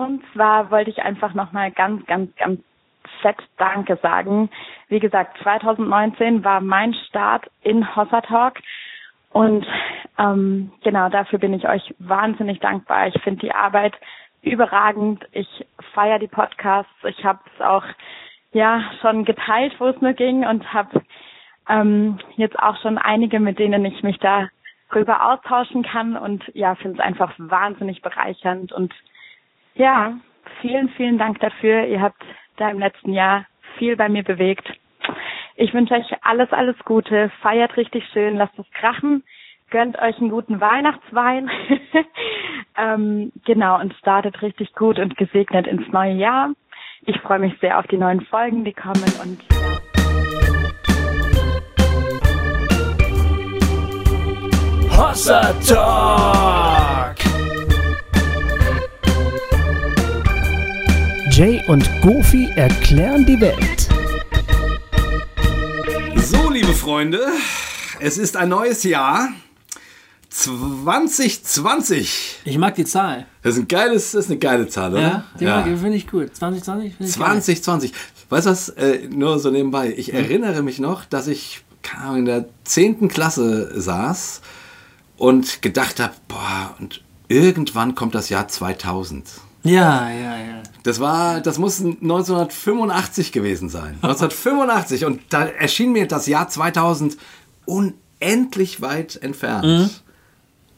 Und zwar wollte ich einfach nochmal ganz, ganz, ganz fett Danke sagen. Wie gesagt, 2019 war mein Start in Hossa Talk. Und ähm, genau dafür bin ich euch wahnsinnig dankbar. Ich finde die Arbeit überragend. Ich feiere die Podcasts. Ich habe es auch ja schon geteilt, wo es nur ging und habe ähm, jetzt auch schon einige, mit denen ich mich da drüber austauschen kann und ja, finde es einfach wahnsinnig bereichernd und ja, vielen, vielen Dank dafür. Ihr habt da im letzten Jahr viel bei mir bewegt. Ich wünsche euch alles, alles Gute. Feiert richtig schön, lasst es krachen, gönnt euch einen guten Weihnachtswein. ähm, genau, und startet richtig gut und gesegnet ins neue Jahr. Ich freue mich sehr auf die neuen Folgen, die kommen und Hossa Talk! Jay und Goofy erklären die Welt. So, liebe Freunde, es ist ein neues Jahr. 2020. Ich mag die Zahl. Das ist, ein geiles, das ist eine geile Zahl, oder? Ja, die ja. finde ich gut. 2020 finde ich 2020. Geil. Weißt du was, äh, nur so nebenbei. Ich hm. erinnere mich noch, dass ich in der 10. Klasse saß und gedacht habe, boah, und irgendwann kommt das Jahr 2000. Ja, ja, ja. Das war, das muss 1985 gewesen sein. 1985 und da erschien mir das Jahr 2000 unendlich weit entfernt. Mhm.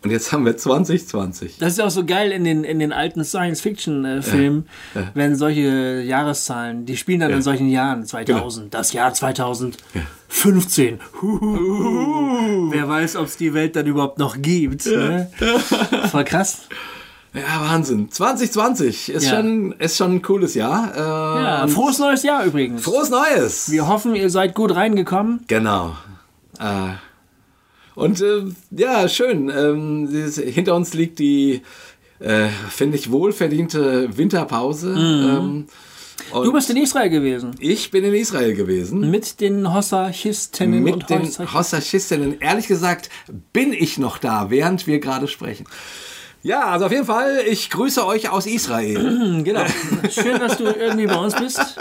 Und jetzt haben wir 2020. Das ist auch so geil in den, in den alten Science-Fiction-Filmen, ja, ja. wenn solche Jahreszahlen, die spielen dann ja. in solchen Jahren, 2000, genau. das Jahr 2015. Huhuhu. Wer weiß, ob es die Welt dann überhaupt noch gibt. Ne? Voll krass. Ja, Wahnsinn. 2020 ist, schon, ist schon ein cooles Jahr. Ähm, ja, frohes neues Jahr übrigens. Frohes Neues. Wir hoffen, ihr seid gut reingekommen. Genau. Äh, und äh, ja, schön. Ähm, hinter uns liegt die, äh, finde ich, wohlverdiente Winterpause. Mhm. Ähm, du bist in Israel gewesen. Ich bin in Israel gewesen. Mit den Hossachistinnen Mit und den Hossachistinnen. Ehrlich gesagt bin ich noch da, während wir gerade sprechen. Ja, also auf jeden Fall, ich grüße euch aus Israel. genau. Schön, dass du irgendwie bei uns bist.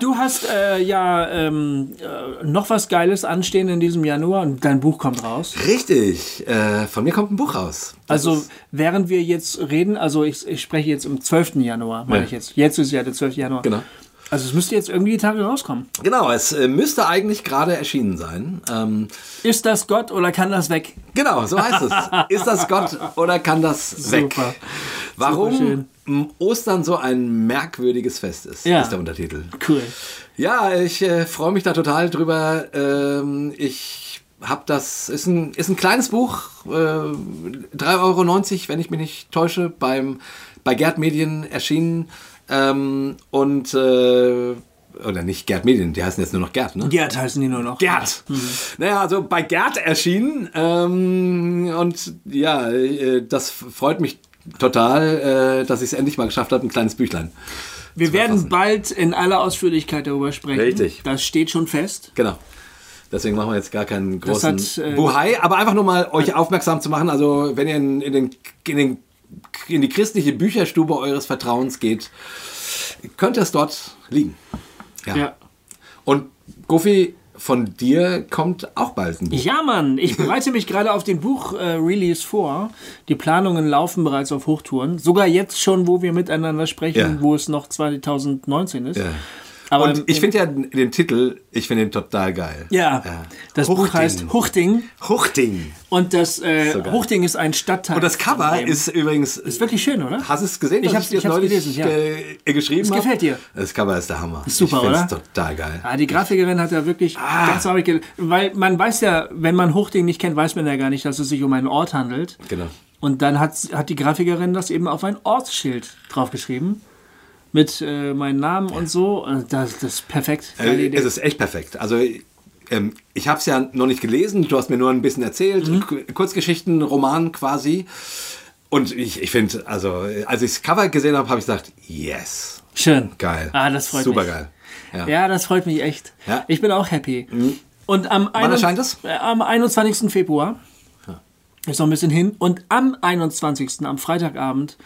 Du hast äh, ja ähm, äh, noch was Geiles anstehen in diesem Januar und dein Buch kommt raus. Richtig. Äh, von mir kommt ein Buch raus. Das also, während wir jetzt reden, also ich, ich spreche jetzt am 12. Januar, meine ja. ich jetzt. Jetzt ist ja der 12. Januar. Genau. Also es müsste jetzt irgendwie die Tage rauskommen. Genau, es äh, müsste eigentlich gerade erschienen sein. Ähm, ist das Gott oder kann das weg? Genau, so heißt es. ist das Gott oder kann das Super. weg? Warum Super Ostern so ein merkwürdiges Fest ist, ja. ist der Untertitel. Cool. Ja, ich äh, freue mich da total drüber. Ähm, ich habe das, ist ein, ist ein kleines Buch, äh, 3,90 Euro, wenn ich mich nicht täusche, beim, bei Gerd Medien erschienen. Ähm, und äh, oder nicht Gerd Medien, die heißen jetzt nur noch Gerd, ne? Gerd heißen die nur noch. Gerd. Mhm. Naja, also bei Gerd erschienen. Ähm, und ja, äh, das freut mich total, äh, dass ich es endlich mal geschafft habe, ein kleines Büchlein. Wir werden bald in aller Ausführlichkeit darüber sprechen. Richtig. Das steht schon fest. Genau. Deswegen machen wir jetzt gar keinen großen hat, äh, Buhai, aber einfach nur mal euch aufmerksam zu machen. Also wenn ihr in, in, den, in den in die christliche Bücherstube eures Vertrauens geht, könnte es dort liegen. Ja. ja. Und Goofy, von dir kommt auch bald ein Buch. Ja, Mann, ich bereite mich gerade auf den Buch-Release äh, vor. Die Planungen laufen bereits auf Hochtouren. Sogar jetzt schon, wo wir miteinander sprechen, ja. wo es noch 2019 ist. Ja. Aber und ich finde ja den Titel, ich finde ihn total geil. Ja, ja. das Huchting. Buch heißt Huchting. Huchting. Und das äh, so Huchting ist ein Stadtteil. Und das Cover ist übrigens... Ist wirklich schön, oder? Hast du es gesehen? Ich habe es neulich gelesen, ja. ge geschrieben Das gefällt dir? Das Cover ist der Hammer. Ist super, ich oder? Total geil. Ah, die Grafikerin hat ja wirklich ah. ganz traurig... Weil man weiß ja, wenn man Huchting nicht kennt, weiß man ja gar nicht, dass es sich um einen Ort handelt. Genau. Und dann hat, hat die Grafikerin das eben auf ein Ortsschild draufgeschrieben mit äh, meinem Namen und so. Das, das ist perfekt. Äh, es ist echt perfekt. Also ähm, ich habe es ja noch nicht gelesen. Du hast mir nur ein bisschen erzählt. Mhm. Kurzgeschichten, Roman quasi. Und ich, ich finde, also als ich das Cover gesehen habe, habe ich gesagt, yes. Schön. Geil. Ah, das freut Super mich. geil. Ja. ja. das freut mich echt. Ja. Ich bin auch happy. Mhm. Und am Wann erscheint das? Äh, am 21. Februar. Ja. Ist noch ein bisschen hin. Und am 21. am Freitagabend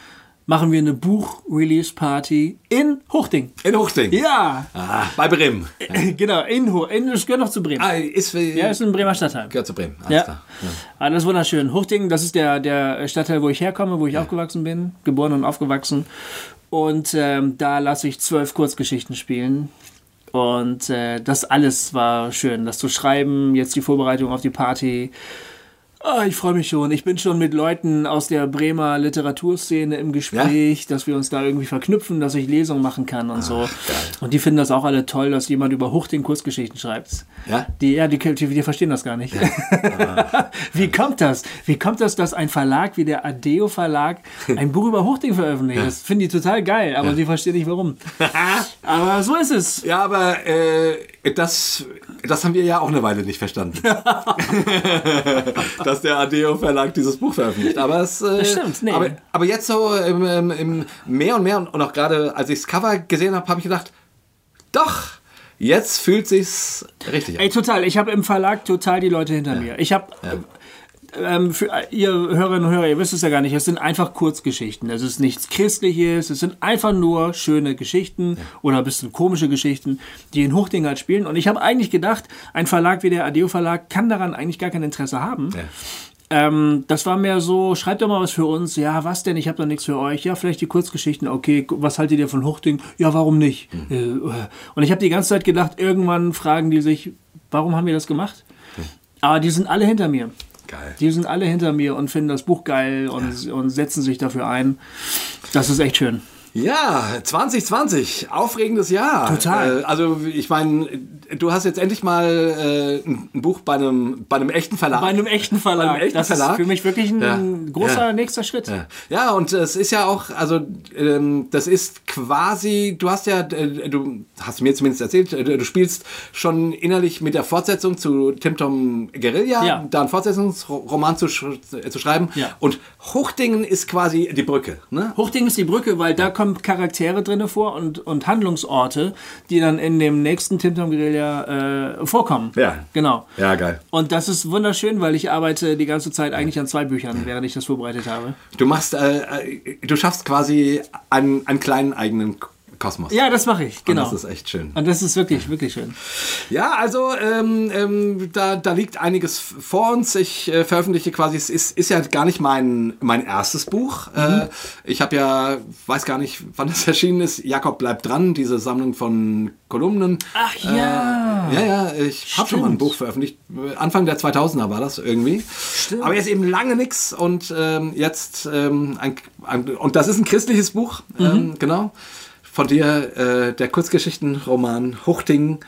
machen wir eine Buch-Release-Party in Huchting. In Huchting? Ja. Ah, bei Bremen. genau, in Huchting. Das gehört noch zu Bremen. Ah, ist, ja, ist ein Bremer Stadtteil. Gehört zu Bremen. Alles ja. Klar. ja. Alles wunderschön. Huchting, das ist der, der Stadtteil, wo ich herkomme, wo ich ja. aufgewachsen bin. Geboren und aufgewachsen. Und ähm, da lasse ich zwölf Kurzgeschichten spielen. Und äh, das alles war schön. Das zu schreiben, jetzt die Vorbereitung auf die Party. Oh, ich freue mich schon. Ich bin schon mit Leuten aus der Bremer Literaturszene im Gespräch, ja? dass wir uns da irgendwie verknüpfen, dass ich Lesungen machen kann und Ach, so. Geil. Und die finden das auch alle toll, dass jemand über Huchting Kurzgeschichten schreibt. Ja? Die, ja, die, die, die verstehen das gar nicht. Ja. wie kommt das? Wie kommt das, dass ein Verlag wie der Adeo Verlag ein Buch über Huchting veröffentlicht? Ja. Das finden die total geil, aber sie verstehen nicht warum. aber so ist es. Ja, aber äh, das, das haben wir ja auch eine Weile nicht verstanden. dass der Adeo Verlag dieses Buch veröffentlicht. Aber es, äh, stimmt, nee. aber, aber jetzt so im, im, im mehr und mehr und auch gerade als ich das Cover gesehen habe, habe ich gedacht, doch, jetzt fühlt sich's richtig an. Ey, total. Ich habe im Verlag total die Leute hinter ja. mir. Ich habe ja ähm, für ihr Hörerinnen und Hörer, ihr wisst es ja gar nicht, es sind einfach Kurzgeschichten. Es ist nichts Christliches, es sind einfach nur schöne Geschichten ja. oder ein bisschen komische Geschichten, die in Huchting halt spielen. Und ich habe eigentlich gedacht, ein Verlag wie der Adeo Verlag kann daran eigentlich gar kein Interesse haben. Ja. Ähm, das war mehr so, schreibt doch mal was für uns. Ja, was denn? Ich habe doch nichts für euch. Ja, vielleicht die Kurzgeschichten. Okay, was haltet ihr von Huchting? Ja, warum nicht? Mhm. Äh, und ich habe die ganze Zeit gedacht, irgendwann fragen die sich, warum haben wir das gemacht? Mhm. Aber die sind alle hinter mir. Geil. Die sind alle hinter mir und finden das Buch geil und, ja. und setzen sich dafür ein. Das ist echt schön. Ja, 2020, aufregendes Jahr. Total. Äh, also ich meine, du hast jetzt endlich mal äh, ein Buch bei einem, bei einem echten Verlag. Bei einem echten Verlag. Einem echten das Verlag. ist für mich wirklich ein ja. großer ja. nächster Schritt. Ja. ja. und es ist ja auch, also ähm, das ist quasi, du hast ja, äh, du hast mir zumindest erzählt, äh, du spielst schon innerlich mit der Fortsetzung zu Tim Tom Guerilla, da einen Fortsetzungsroman zu, zu schreiben. Und Huchtingen ist quasi die Brücke. Ne? Huchtingen ist die Brücke, weil da kommt kommen Charaktere drin vor und, und Handlungsorte, die dann in dem nächsten Tim Tom Guerilla äh, vorkommen. Ja. Genau. Ja, geil. Und das ist wunderschön, weil ich arbeite die ganze Zeit eigentlich an zwei Büchern, während ich das vorbereitet habe. Du machst, äh, äh du schaffst quasi einen, einen kleinen eigenen Kosmos. Ja, das mache ich, genau. Und das ist echt schön. Und das ist wirklich, wirklich schön. Ja, also ähm, ähm, da, da liegt einiges vor uns. Ich äh, veröffentliche quasi, es ist, ist ja gar nicht mein, mein erstes Buch. Mhm. Äh, ich habe ja, weiß gar nicht, wann das erschienen ist, Jakob bleibt dran, diese Sammlung von Kolumnen. Ach ja. Äh, ja, ja, ich habe schon mal ein Buch veröffentlicht. Anfang der 2000er war das irgendwie. Stimmt. Aber jetzt eben lange nichts und ähm, jetzt, ähm, ein, ein, und das ist ein christliches Buch, mhm. ähm, genau von dir, äh, der Kurzgeschichtenroman Huchting.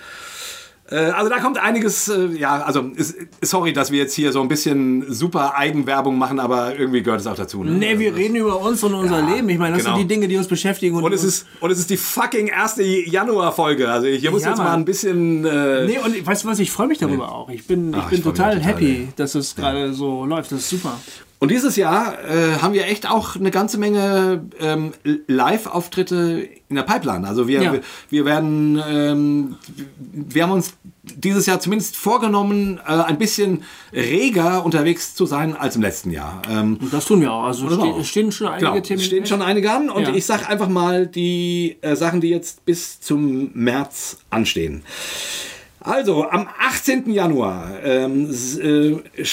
Äh, also da kommt einiges, äh, ja, also ist, sorry, dass wir jetzt hier so ein bisschen super Eigenwerbung machen, aber irgendwie gehört es auch dazu. Ne? Nee, wir also, reden über uns und unser ja, Leben. Ich meine, das genau. sind die Dinge, die uns beschäftigen. Und, und, es, ist, und es ist die fucking erste Januar-Folge. Also hier muss ja, jetzt mal ein bisschen... Äh, nee, und weißt du was, ich freue mich darüber nee. auch. Ich bin, Ach, ich bin ich total, total happy, ey. dass es gerade ja. so läuft. Das ist super. Und dieses Jahr äh, haben wir echt auch eine ganze Menge ähm, Live-Auftritte in der Pipeline. Also wir, ja. wir, wir, werden, ähm, wir haben uns dieses Jahr zumindest vorgenommen, äh, ein bisschen reger unterwegs zu sein als im letzten Jahr. Ähm, und das tun wir auch. Also ste auch. stehen schon einige genau, Themen. stehen schon einige an. Und ja. ich sage einfach mal die äh, Sachen, die jetzt bis zum März anstehen. Also, am 18. Januar ähm, äh,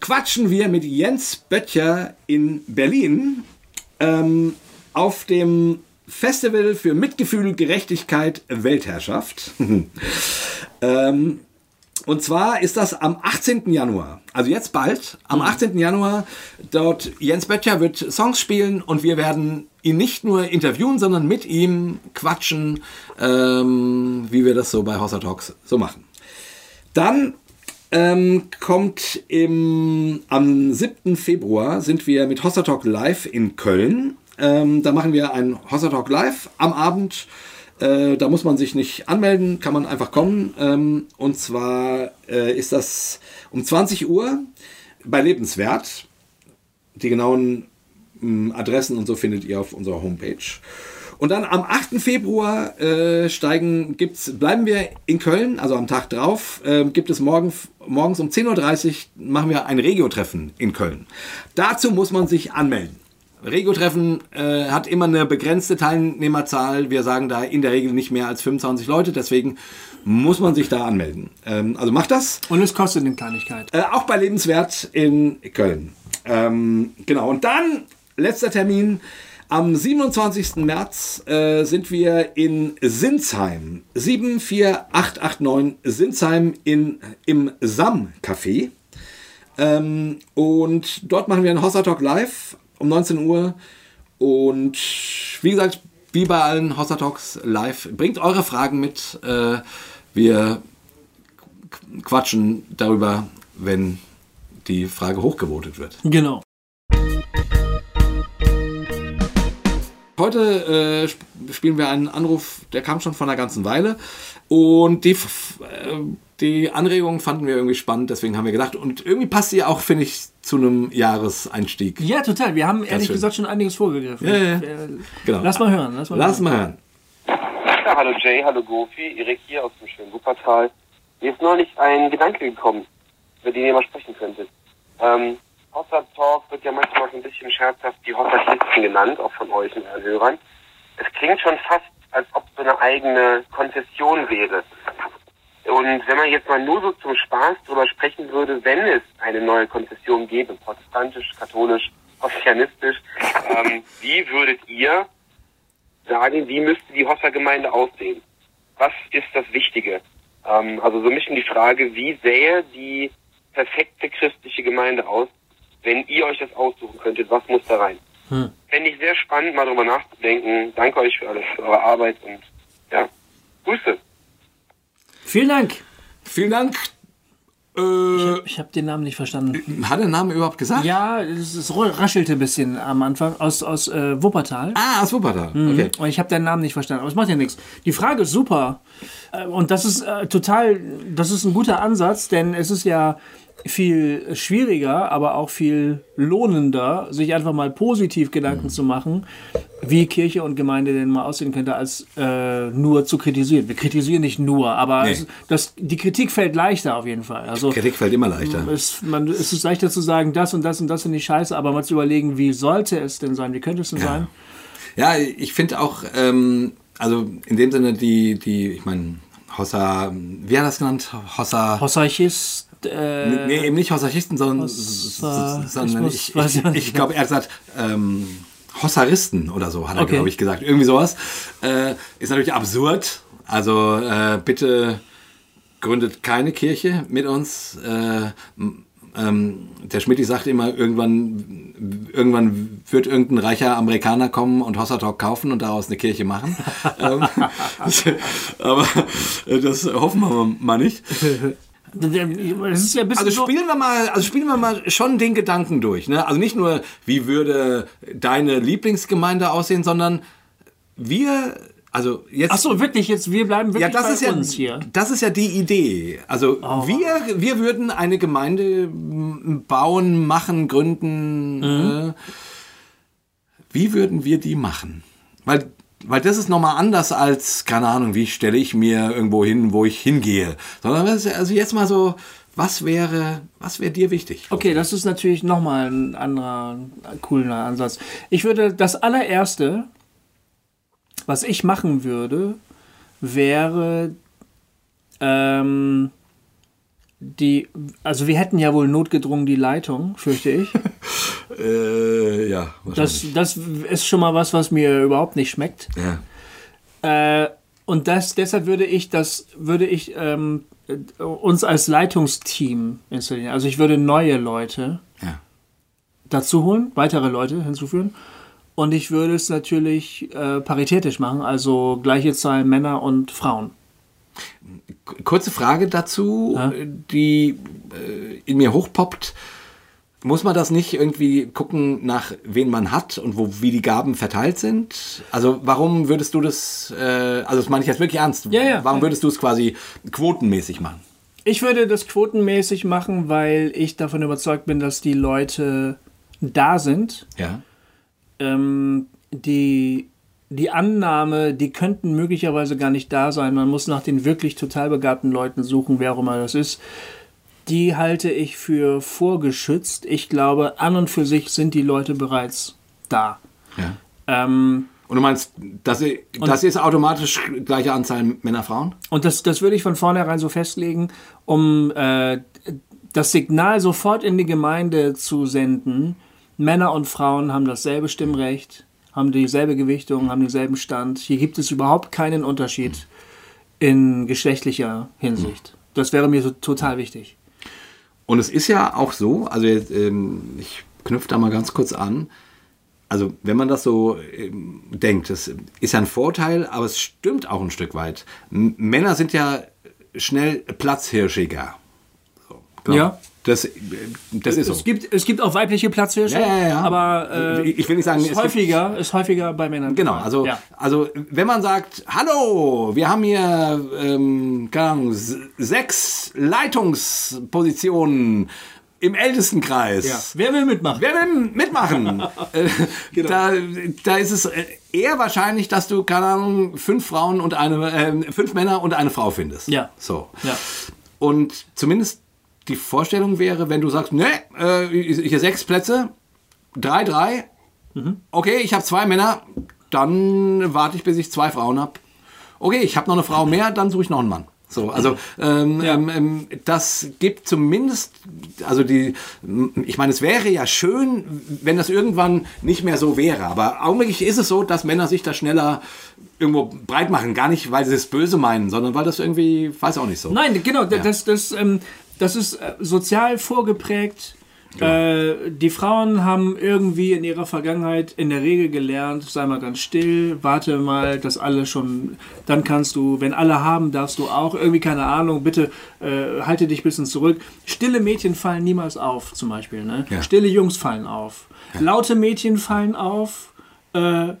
quatschen wir mit Jens Böttcher in Berlin ähm, auf dem Festival für Mitgefühl, Gerechtigkeit, Weltherrschaft. ähm, und zwar ist das am 18. Januar, also jetzt bald, am 18. Mhm. Januar. Dort Jens Böttcher wird Songs spielen und wir werden ihn nicht nur interviewen, sondern mit ihm quatschen, ähm, wie wir das so bei Hossa Talks so machen. Dann ähm, kommt im, am 7. Februar sind wir mit Hossa Talk Live in Köln. Ähm, da machen wir ein Hossa Talk Live am Abend. Äh, da muss man sich nicht anmelden, kann man einfach kommen. Ähm, und zwar äh, ist das um 20 Uhr bei Lebenswert. Die genauen mh, Adressen und so findet ihr auf unserer Homepage. Und dann am 8. Februar äh, steigen, gibt's, bleiben wir in Köln, also am Tag drauf, äh, gibt es morgen, morgens um 10.30 Uhr machen wir ein Regio-Treffen in Köln. Dazu muss man sich anmelden. Regio-Treffen äh, hat immer eine begrenzte Teilnehmerzahl. Wir sagen da in der Regel nicht mehr als 25 Leute, deswegen muss man sich da anmelden. Ähm, also macht das. Und es kostet eine Kleinigkeit. Äh, auch bei Lebenswert in Köln. Ähm, genau, und dann letzter Termin. Am 27. März äh, sind wir in Sinsheim, 74889 Sinsheim in, im SAM-Café. Ähm, und dort machen wir einen Hossa Talk live um 19 Uhr. Und wie gesagt, wie bei allen Hossa Talks live, bringt eure Fragen mit. Äh, wir quatschen darüber, wenn die Frage hochgevotet wird. Genau. Heute äh, spielen wir einen Anruf, der kam schon vor einer ganzen Weile. Und die, äh, die Anregungen fanden wir irgendwie spannend, deswegen haben wir gedacht. Und irgendwie passt sie auch, finde ich, zu einem Jahreseinstieg. Ja, total. Wir haben ehrlich schön. gesagt schon einiges vorgegriffen. Ja, ja. Genau. Lass mal hören. Lass mal, lass mal hören. Ja, hallo Jay, hallo Gofi, Erik hier aus dem schönen Wuppertal. Mir ist neulich ein Gedanke gekommen, über den ihr mal sprechen könntet. Ähm, Hossa Talk wird ja manchmal so ein bisschen scherzhaft die Hossa-Listen genannt, auch von euch und euren Hörern. Es klingt schon fast, als ob so eine eigene Konzession wäre. Und wenn man jetzt mal nur so zum Spaß drüber sprechen würde, wenn es eine neue Konzession gäbe, protestantisch, katholisch, ossianistisch, ähm, wie würdet ihr sagen, wie müsste die Hossa-Gemeinde aussehen? Was ist das Wichtige? Ähm, also so ein bisschen die Frage, wie sähe die perfekte christliche Gemeinde aus, wenn ihr euch das aussuchen könntet, was muss da rein? Hm. Fände ich sehr spannend, mal drüber nachzudenken. Danke euch für alles, für eure Arbeit und ja, Grüße. Vielen Dank. Vielen Dank. Äh, ich habe hab den Namen nicht verstanden. Hat er den Namen überhaupt gesagt? Ja, es, es raschelte ein bisschen am Anfang aus, aus äh, Wuppertal. Ah, aus Wuppertal. Mhm. Okay. Und ich habe den Namen nicht verstanden, aber es macht ja nichts. Die Frage ist super. Äh, und das ist äh, total, das ist ein guter Ansatz, denn es ist ja viel schwieriger, aber auch viel lohnender, sich einfach mal positiv Gedanken mhm. zu machen, wie Kirche und Gemeinde denn mal aussehen könnte, als äh, nur zu kritisieren. Wir kritisieren nicht nur, aber nee. es, das, die Kritik fällt leichter auf jeden Fall. Also, Kritik fällt immer leichter. Es, man, es ist leichter zu sagen, das und das und das finde ich scheiße, aber mal zu überlegen, wie sollte es denn sein, wie könnte es denn ja. sein? Ja, ich finde auch, ähm, also in dem Sinne, die, die ich meine, Hossa, wie hat er das genannt? Hossa. Hossaichist äh, nee, eben nicht Hossachisten, sondern, äh, sondern ich, ich, ich, ich glaube, er hat gesagt, ähm, Hossaristen oder so, hat er, okay. glaube ich, gesagt. Irgendwie sowas. Äh, ist natürlich absurd. Also äh, bitte gründet keine Kirche mit uns. Äh, ähm, der Schmidt sagt immer, irgendwann, irgendwann wird irgendein reicher Amerikaner kommen und Hossertalk kaufen und daraus eine Kirche machen. ähm, aber das hoffen wir mal nicht. Ja also spielen wir mal, also spielen wir mal schon den Gedanken durch. Ne? Also nicht nur, wie würde deine Lieblingsgemeinde aussehen, sondern wir, also jetzt. Ach so, wirklich jetzt, wir bleiben wirklich ja, das bei ist ja, uns hier. Das ist ja die Idee. Also oh. wir, wir würden eine Gemeinde bauen, machen, gründen. Mhm. Äh, wie würden wir die machen? Weil weil das ist nochmal anders als, keine Ahnung, wie stelle ich mir irgendwo hin, wo ich hingehe. Sondern also jetzt mal so, was wäre, was wäre dir wichtig? Okay, das ist natürlich nochmal ein anderer cooler Ansatz. Ich würde das allererste, was ich machen würde, wäre ähm, die, also wir hätten ja wohl notgedrungen die Leitung, fürchte ich. äh, ja, das, das ist schon mal was, was mir überhaupt nicht schmeckt. Ja. Äh, und das, deshalb würde ich das, würde ich ähm, uns als Leitungsteam installieren. Also ich würde neue Leute ja. dazu holen, weitere Leute hinzuführen. Und ich würde es natürlich äh, paritätisch machen, also gleiche Zahl Männer und Frauen. Kurze Frage dazu, ja? die äh, in mir hochpoppt. Muss man das nicht irgendwie gucken, nach wen man hat und wo, wie die Gaben verteilt sind? Also warum würdest du das, äh, also das meine ich jetzt wirklich ernst, ja, ja, warum würdest du es quasi quotenmäßig machen? Ich würde das quotenmäßig machen, weil ich davon überzeugt bin, dass die Leute da sind, ja. ähm, die die Annahme, die könnten möglicherweise gar nicht da sein, man muss nach den wirklich total begabten Leuten suchen, wer auch immer das ist, die halte ich für vorgeschützt. Ich glaube, an und für sich sind die Leute bereits da. Ja. Ähm, und du meinst, das, das ist automatisch gleiche Anzahl Männer, Frauen? Und das, das würde ich von vornherein so festlegen, um äh, das Signal sofort in die Gemeinde zu senden. Männer und Frauen haben dasselbe Stimmrecht, haben dieselbe Gewichtung, haben denselben Stand. Hier gibt es überhaupt keinen Unterschied in geschlechtlicher Hinsicht. Das wäre mir so total wichtig. Und es ist ja auch so, also ähm, ich knüpfe da mal ganz kurz an, also wenn man das so ähm, denkt, das ist ja ein Vorteil, aber es stimmt auch ein Stück weit. M Männer sind ja schnell platzhirschiger. So, genau. ja. Das, das ist so. Es gibt, es gibt auch weibliche Platzhirsche, ja, ja, ja. aber äh, ich will nicht sagen, ist häufiger, ist häufiger bei Männern. Genau, also, also wenn man sagt, hallo, wir haben hier ähm, keine Ahnung, sechs Leitungspositionen im Ältestenkreis. Wer will mitmachen? Wer will mitmachen? Äh, genau. da, da ist es eher wahrscheinlich, dass du, keine Ahnung, fünf Frauen und eine, äh, fünf Männer und eine Frau findest. Ja. So. Ja. Und zumindest die Vorstellung wäre, wenn du sagst, ne, äh, hier sechs Plätze, drei, drei, mhm. okay, ich habe zwei Männer, dann warte ich, bis ich zwei Frauen habe. Okay, ich habe noch eine Frau mehr, dann suche ich noch einen Mann. So, also ähm, ja. ähm, ähm das gibt zumindest, also die, ich meine, es wäre ja schön, wenn das irgendwann nicht mehr so wäre, aber augenblicklich ist es so, dass Männer sich da schneller irgendwo breit machen, gar nicht, weil sie es böse meinen, sondern weil das irgendwie, weiß auch nicht so. Nein, genau, ja. das, das, ähm, das ist äh, sozial vorgeprägt äh, die Frauen haben irgendwie in ihrer Vergangenheit in der Regel gelernt, sei mal ganz still, warte mal, dass alle schon, dann kannst du, wenn alle haben, darfst du auch, irgendwie keine Ahnung, bitte äh, halte dich ein bisschen zurück. Stille Mädchen fallen niemals auf, zum Beispiel. Ne? Ja. Stille Jungs fallen auf. Ja. Laute Mädchen fallen auf. Äh,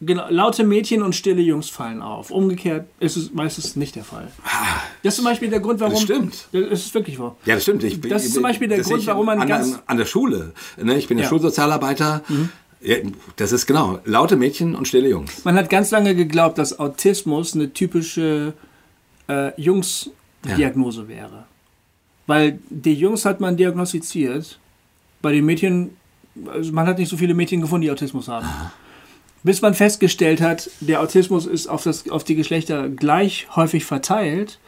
Genau, laute Mädchen und stille Jungs fallen auf. Umgekehrt ist es meistens nicht der Fall. Ah. Das ist zum Beispiel der Grund, warum. Das stimmt. Das ist wirklich wahr. Ja, das stimmt. Ich, das ist zum Beispiel der Grund, warum man an, ganz. An, der Schule. Ne? Ich bin ja Schulsozialarbeiter. Mhm. Ja, das ist genau. Laute Mädchen und stille Jungs. Man hat ganz lange geglaubt, dass Autismus eine typische äh, Jungs-Diagnose ja. wäre. Weil die Jungs hat man diagnostiziert. Bei den Mädchen, also man hat nicht so viele Mädchen gefunden, die Autismus haben. Aha. Bis man festgestellt hat, der Autismus ist auf, das, auf die Geschlechter gleich häufig verteilt,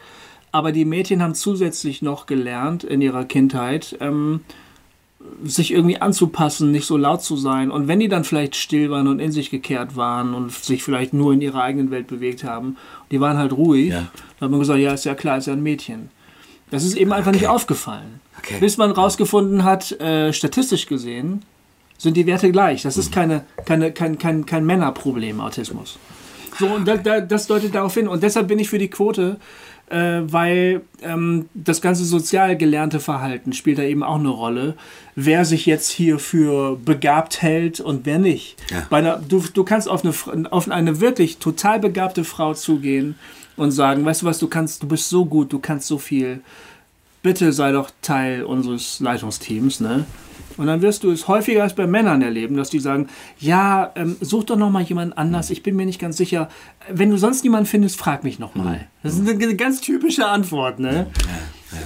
aber die Mädchen haben zusätzlich noch gelernt in ihrer Kindheit, ähm, sich irgendwie anzupassen, nicht so laut zu sein. Und wenn die dann vielleicht still waren und in sich gekehrt waren und sich vielleicht nur in ihrer eigenen Welt bewegt haben, die waren halt ruhig, ja. dann hat man gesagt, ja, ist ja klar, ist ja ein Mädchen. Das ist eben einfach okay. nicht aufgefallen. Okay. Bis man rausgefunden hat, äh, statistisch gesehen, sind die Werte gleich. Das ist keine, keine, kein, kein, kein Männerproblem, Autismus. So, und da, da, das deutet darauf hin. Und deshalb bin ich für die Quote, äh, weil ähm, das ganze sozial gelernte Verhalten spielt da eben auch eine Rolle. Wer sich jetzt hier für begabt hält und wer nicht. Ja. Einer, du, du kannst auf eine, auf eine wirklich total begabte Frau zugehen und sagen, weißt du was, du kannst, du bist so gut, du kannst so viel. Bitte sei doch Teil unseres Leitungsteams, ne? Und dann wirst du es häufiger als bei Männern erleben, dass die sagen, ja, ähm, such doch noch mal jemand anders, ich bin mir nicht ganz sicher. Wenn du sonst niemanden findest, frag mich noch mal. Das ist eine ganz typische Antwort, ne?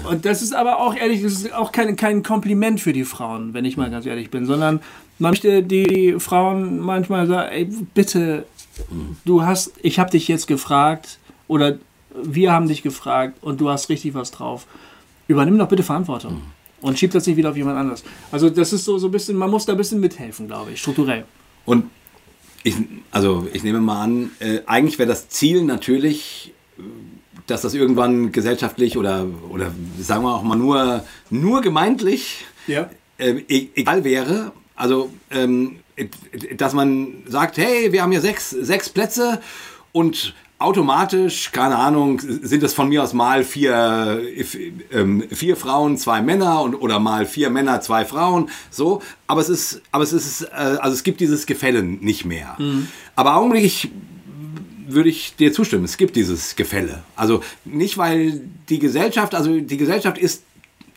Und das ist aber auch ehrlich, das ist auch kein, kein Kompliment für die Frauen, wenn ich mal ganz ehrlich bin, sondern man möchte die Frauen manchmal sagen, ey, bitte, du hast, ich habe dich jetzt gefragt oder wir haben dich gefragt und du hast richtig was drauf. Übernimm doch bitte Verantwortung und schiebt das nicht wieder auf jemand anders. Also das ist so, so ein bisschen, man muss da ein bisschen mithelfen, glaube ich, strukturell. Und ich, also ich nehme mal an, äh, eigentlich wäre das Ziel natürlich, dass das irgendwann gesellschaftlich oder, oder sagen wir auch mal nur, nur gemeintlich ja. äh, e-, egal wäre. Also, ähm, dass man sagt, hey, wir haben hier sechs, sechs Plätze und automatisch, keine Ahnung, sind es von mir aus mal vier, ähm, vier Frauen, zwei Männer und, oder mal vier Männer, zwei Frauen, so. Aber es ist, aber es ist, äh, also es gibt dieses Gefälle nicht mehr. Mhm. Aber augenblicklich würde ich dir zustimmen, es gibt dieses Gefälle. Also nicht, weil die Gesellschaft, also die Gesellschaft ist,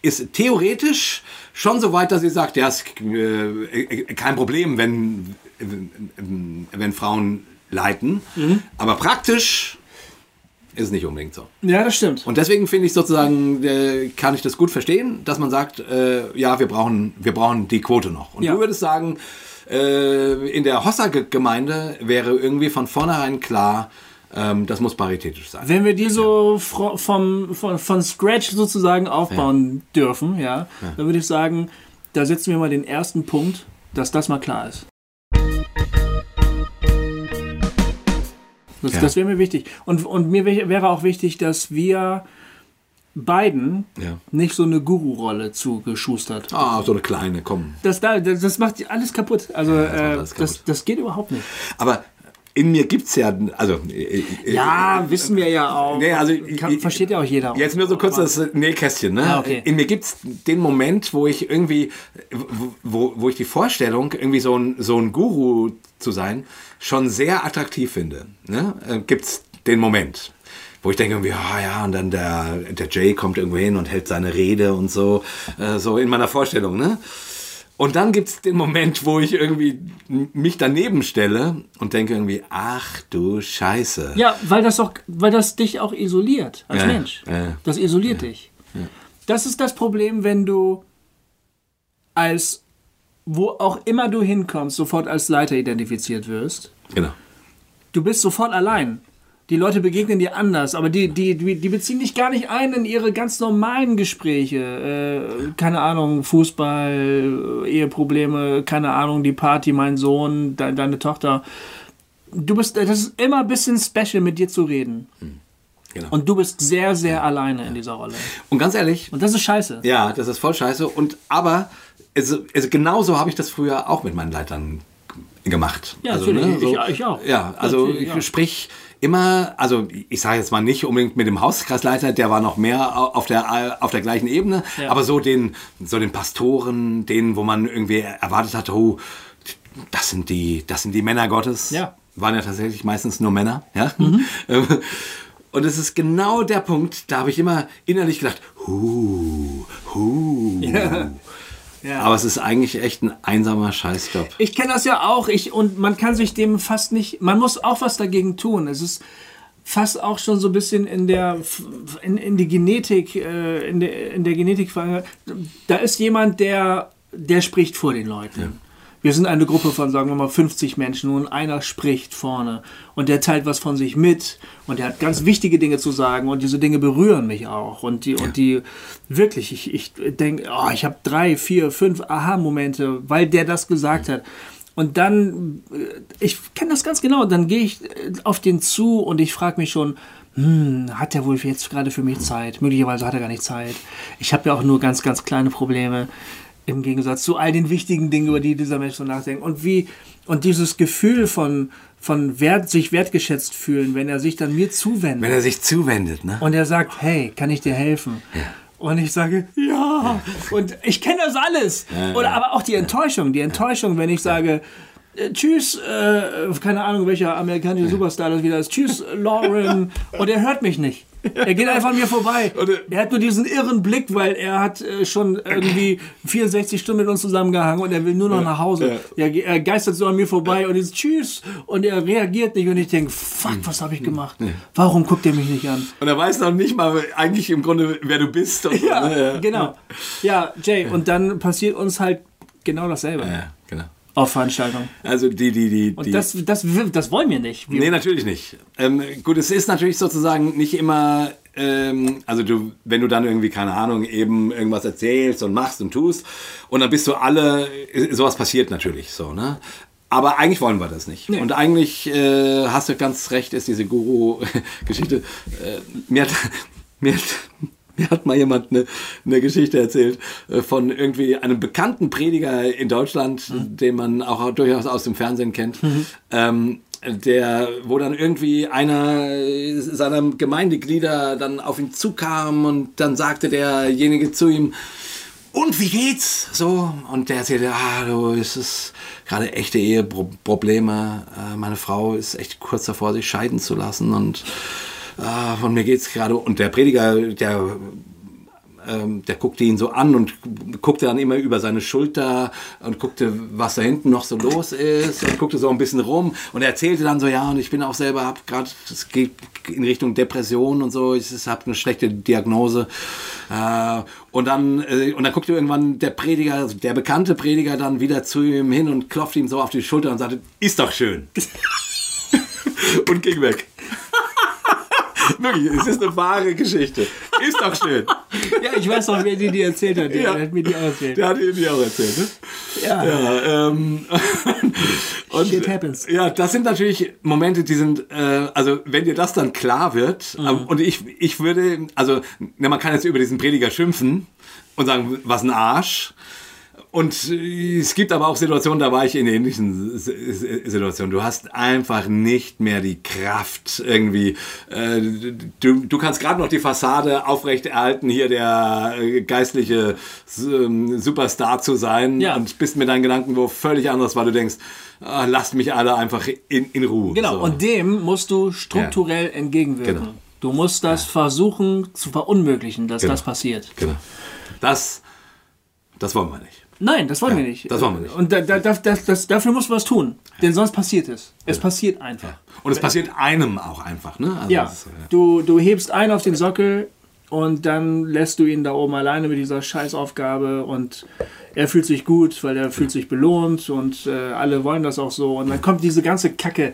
ist theoretisch schon so weit, dass sie sagt, ja, es ist äh, kein Problem, wenn, wenn Frauen leiten. Mhm. Aber praktisch ist es nicht unbedingt so. Ja, das stimmt. Und deswegen finde ich sozusagen, äh, kann ich das gut verstehen, dass man sagt, äh, ja, wir brauchen, wir brauchen die Quote noch. Und ja. du würdest sagen, Äh, in der Hossa-Gemeinde wäre irgendwie von vornherein klar, ähm, das muss paritätisch sein. Wenn wir die so ja. vom, von, von Scratch sozusagen aufbauen ja. dürfen, ja, ja, dann würde ich sagen, da setzen wir mal den ersten Punkt, dass das mal klar ist. Das, das wäre mir wichtig. Und, und mir wäre auch wichtig, dass wir beiden ja. nicht so eine Guru-Rolle zugeschustert. Ah, so eine kleine, komm. Das, das, das macht alles kaputt. Also ja, das, äh, kaputt. das, das geht überhaupt nicht. Aber in mir gibt es ja, also. Äh, äh, ja, äh, wissen wir ja auch. Nee, also, Kann, versteht ja auch jeder. Jetzt nur so kurz das Nähkästchen. Ne? Ja, okay. In mir gibt es den Moment, wo ich irgendwie, wo, wo ich die Vorstellung, irgendwie so ein, so ein Guru zu sein, schon sehr attraktiv finde. Ne? Äh, gibt es den Moment wo ich denke irgendwie, ah ja, und dann der, der Jay kommt irgendwo hin und hält seine Rede und so, äh, so in meiner Vorstellung, ne? Und dann gibt es den Moment, wo ich irgendwie mich daneben stelle und denke irgendwie, ach du Scheiße. Ja, weil das auch, weil das dich auch isoliert als äh, Mensch. Äh, das isoliert dich. Das ist das Problem, wenn du als wo auch immer du hinkommst, sofort als Leiter identifiziert wirst. Genau. Du bist sofort allein die Leute begegnen dir anders, aber die, die, die beziehen dich gar nicht ein in ihre ganz normalen Gespräche. Äh, keine Ahnung, Fußball, Eheprobleme, keine Ahnung, die Party, mein Sohn, de deine Tochter. Du bist, das ist immer ein bisschen special, mit dir zu reden. Hm. Genau. Und du bist sehr, sehr ja. alleine in dieser Rolle. Und ganz ehrlich. Und das ist scheiße. Ja, das ist voll scheiße. Und aber, also, also genauso habe ich das früher auch mit meinen Leitern gemacht. Ja, also, natürlich. Ne, so, ich, ich, auch. Ja, also ich, ja. sprich, immer, also ich sage jetzt mal nicht unbedingt mit dem Hauskreisleiter, der war noch mehr auf der, auf der gleichen Ebene, ja. aber so den, so den Pastoren, denen, wo man irgendwie erwartet hatte, oh, das sind die, das sind die Männer Gottes. Ja. Waren ja tatsächlich meistens nur Männer, ja. Mhm. Und es ist genau der Punkt, da habe ich immer innerlich gedacht, hu, hu. Ja. Ja. Aber es ist eigentlich echt ein einsamer Scheißjob. Ich kenne das ja auch. Ich, und man kann sich dem fast nicht. Man muss auch was dagegen tun. Es ist fast auch schon so ein bisschen in der in, in die Genetik, äh, in der, in der Genetik. Da ist jemand, der, der spricht vor den Leuten. Ja wir sind eine Gruppe von, sagen wir mal, 50 Menschen und einer spricht vorne und der teilt was von sich mit und der hat ganz wichtige Dinge zu sagen und diese Dinge berühren mich auch und die, ja. und die wirklich, ich, ich denke, oh, ich habe drei, vier, fünf Aha-Momente, weil der das gesagt hat. Und dann, äh, ich kenne das ganz genau, dann gehe ich äh, auf den zu und ich frage mich schon, hm, hat er wohl jetzt gerade für mich Zeit? Möglicherweise hat er gar nicht Zeit. Ich habe ja auch nur ganz, ganz kleine Probleme im Gegensatz zu all den wichtigen Dingen, über die dieser Mensch so nachdenkt. Und wie, und dieses Gefühl von, von Wert, sich wertgeschätzt fühlen, wenn er sich dann mir zuwendet. Wenn er sich zuwendet, ne? Und er sagt, hey, kann ich dir helfen? Ja. Und ich sage, ja. Und ich kenne das alles. Ja, Oder aber auch die Enttäuschung, die Enttäuschung, wenn ich sage, äh, tschüss, äh, keine Ahnung, welcher amerikanische Superstar das wieder ist. Tschüss, Lauren. Und er hört mich nicht. Er geht einfach an mir vorbei. Er hat nur diesen irren Blick, weil er hat äh, schon irgendwie 64 Stunden mit uns zusammengehangen und er will nur noch nach Hause. Er, er geistert so an mir vorbei und ist Tschüss und er reagiert nicht und ich denke, fuck, was habe ich gemacht? Warum guckt er mich nicht an? Und er weiß noch nicht mal eigentlich im Grunde, wer du bist. So, ja, ne? genau. Ja, Jay, und dann passiert uns halt genau dasselbe. Ja, auf Veranstaltungen. Also die, die, die. Und das, das, das wollen wir nicht. Wir nee, natürlich nicht. Ähm, gut, es ist natürlich sozusagen nicht immer. Ähm, also du, wenn du dann irgendwie, keine Ahnung, eben irgendwas erzählst und machst und tust und dann bist du alle, sowas passiert natürlich so, ne? Aber eigentlich wollen wir das nicht. Nee. Und eigentlich äh, hast du ganz recht, ist diese Guru-Geschichte. Äh, mir hat, mir hat mir hat mal jemand eine, eine Geschichte erzählt äh, von irgendwie einem bekannten Prediger in Deutschland, mhm. den man auch durchaus aus dem Fernsehen kennt. Mhm. Ähm, der, wo dann irgendwie einer seiner Gemeindeglieder dann auf ihn zukam und dann sagte derjenige zu ihm, und wie geht's? So, und der erzählte, ah, du, es ist gerade echte Eheprobleme. Äh, meine Frau ist echt kurz davor, sich scheiden zu lassen und ah, von mir geht's gerade. Und der Prediger, der ähm, der guckte ihn so an und guckte dann immer über seine Schulter und guckte, was da hinten noch so los ist und guckte so ein bisschen rum und er erzählte dann so, ja, und ich bin auch selber, hab gerade, es geht in Richtung Depression und so, ich habe eine schlechte Diagnose. Äh, und dann, äh, und dann guckte irgendwann der Prediger, also der bekannte Prediger dann wieder zu ihm hin und klopfte ihm so auf die Schulter und sagte, ist doch schön. und ging weg. Wirklich, es ist eine wahre Geschichte. Ist doch schön. Ja, ich weiß noch, wer dir die erzählt hat. Der, Ja. hat mir die auch erzählt. Der hat dir die auch erzählt, ne? Ja. Ja, ähm, und, Shit happens. Ja, das sind natürlich Momente, die sind, äh, also wenn dir das dann klar wird, Mhm. ähm, und ich, ich würde, also ne, man kann jetzt über diesen Prediger schimpfen und sagen, was ein Arsch. Und äh, es gibt aber auch Situationen, da war ich in ähnlichen Situationen. Du hast einfach nicht mehr die Kraft irgendwie. Äh, du, du kannst gerade noch die Fassade aufrechterhalten, hier der äh, geistliche ähm, Superstar zu sein Ja. und bist mit deinen Gedanken wo völlig anderes, weil du denkst, ah, lasst mich alle einfach in, in Ruhe. Genau, So. und dem musst du strukturell entgegenwirken. Genau. Du musst das versuchen zu verunmöglichen, dass Genau. das passiert. Genau. Das, das wollen wir nicht. Nein, das wollen Ja, wir nicht. das wollen wir nicht. Und da, da, da, das, das, dafür muss man was tun. Denn sonst passiert es. Es passiert einfach. Und es passiert einem auch einfach, ne? Also Ja, das, äh, du, du hebst einen auf den Sockel und dann lässt du ihn da oben alleine mit dieser Scheißaufgabe und er fühlt sich gut, weil er fühlt sich belohnt und äh, alle wollen das auch so. Und dann kommt diese ganze Kacke.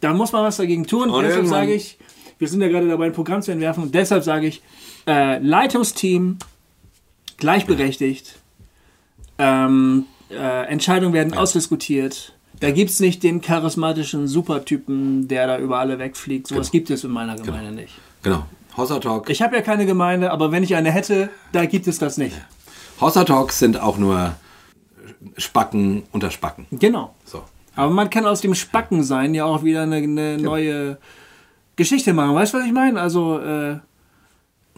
Da muss man was dagegen tun. Und deshalb sage ich, wir sind ja gerade dabei, ein Programm zu entwerfen. Und deshalb sage ich, äh, Leitungsteam, gleichberechtigt, ähm, äh, Entscheidungen werden ausdiskutiert. Da gibt es nicht den charismatischen Supertypen, der da über alle wegfliegt. Sowas Genau. gibt es in meiner Gemeinde nicht. Genau. Hossa Talk. Ich habe ja keine Gemeinde, aber wenn ich eine hätte, da gibt es das nicht. Hossa Talks sind auch nur Spacken unter Spacken. Genau. So. Aber man kann aus dem Spacken sein ja auch wieder eine, eine neue Geschichte machen. Weißt du, was ich meine? Also, äh,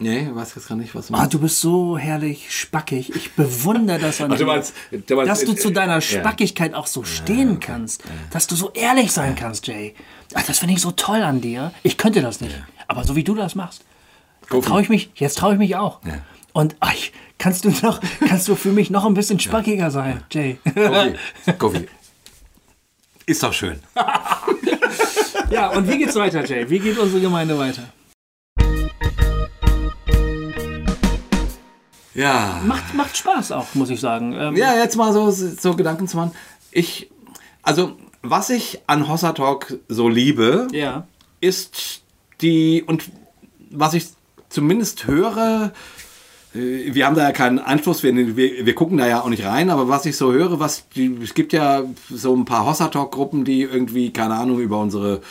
Nee, ich weiß jetzt gar nicht, was du ah, du bist so herrlich spackig. Ich bewundere das an du dir. meinst- meinst- dass du zu deiner Ja. Spackigkeit auch so stehen kannst. Dass du so ehrlich sein kannst, Jay. Ach, das finde ich so toll an dir. Ich könnte das nicht. Aber so wie du das machst, traue ich mich, jetzt traue ich mich auch. Ja. Und ach, kannst du noch, kannst du für mich noch ein bisschen spackiger sein, Jay. Goofy. Ist doch schön. ja, und wie geht's weiter, Jay? Wie geht unsere Gemeinde weiter? Ja. Macht, macht Spaß auch, muss ich sagen. Ähm, Ja, jetzt mal so, so Gedanken zu machen. Ich, also, was ich an Hossa Talk so liebe, ja. ist die, und was ich zumindest höre, äh, wir haben da ja keinen Einfluss, wir, wir, wir gucken da ja auch nicht rein, aber was ich so höre, was die, es gibt ja so ein paar Hossa-Talk-Gruppen, die irgendwie, keine Ahnung, über unsere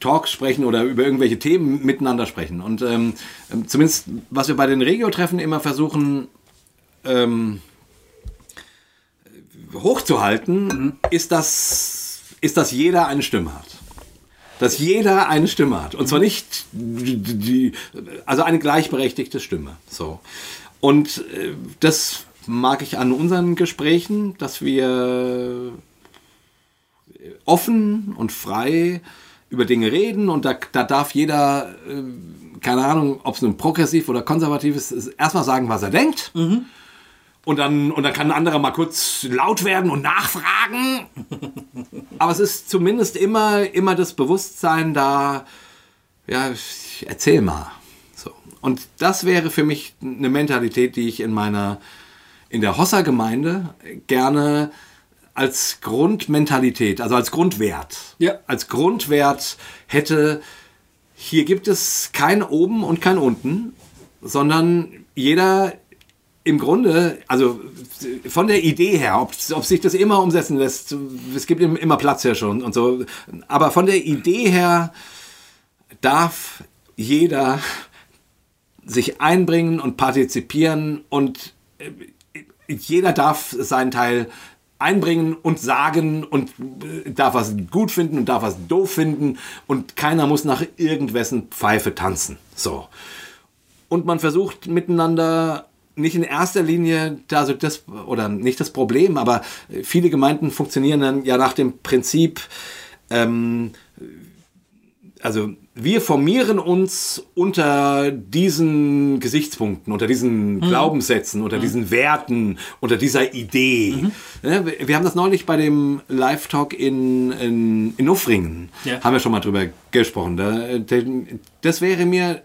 Talks sprechen oder über irgendwelche Themen miteinander sprechen. Und ähm, ähm, zumindest, was wir bei den Regio-Treffen immer versuchen, ähm, hochzuhalten, ist, dass, ist, dass jeder eine Stimme hat. Dass jeder eine Stimme hat. Und zwar nicht die, also eine gleichberechtigte Stimme. So. Und äh, das mag ich an unseren Gesprächen, dass wir offen und frei über Dinge reden und da, da darf jeder, äh, keine Ahnung, ob es nun progressiv oder konservativ ist, erstmal sagen, was er denkt. Und dann, und dann kann ein anderer mal kurz laut werden und nachfragen. Aber es ist zumindest immer, immer das Bewusstsein da, ja, ich erzähl mal. So. Und das wäre für mich eine Mentalität, die ich in meiner, in der Hossa-Gemeinde gerne als Grundmentalität, also als Grundwert, Ja. als Grundwert hätte, hier gibt es kein oben und kein unten, sondern jeder im Grunde, also von der Idee her, ob, ob sich das immer umsetzen lässt, es gibt im- immer Platz hier schon und so, aber von der Idee her darf jeder sich einbringen und partizipieren und äh, jeder darf seinen Teil einbringen und sagen und äh, darf was gut finden und darf was doof finden und keiner muss nach irgendwessen Pfeife tanzen. So. Und man versucht miteinander nicht in erster Linie, also das, oder nicht das Problem, aber viele Gemeinden funktionieren dann ja nach dem Prinzip, ähm, also wir formieren uns unter diesen Gesichtspunkten, unter diesen mhm. Glaubenssätzen, unter mhm. diesen Werten, unter dieser Idee. Mhm. wir haben das neulich bei dem Live-Talk in, in, in Uffringen, ja. haben wir schon mal drüber gesprochen. Das wäre mir,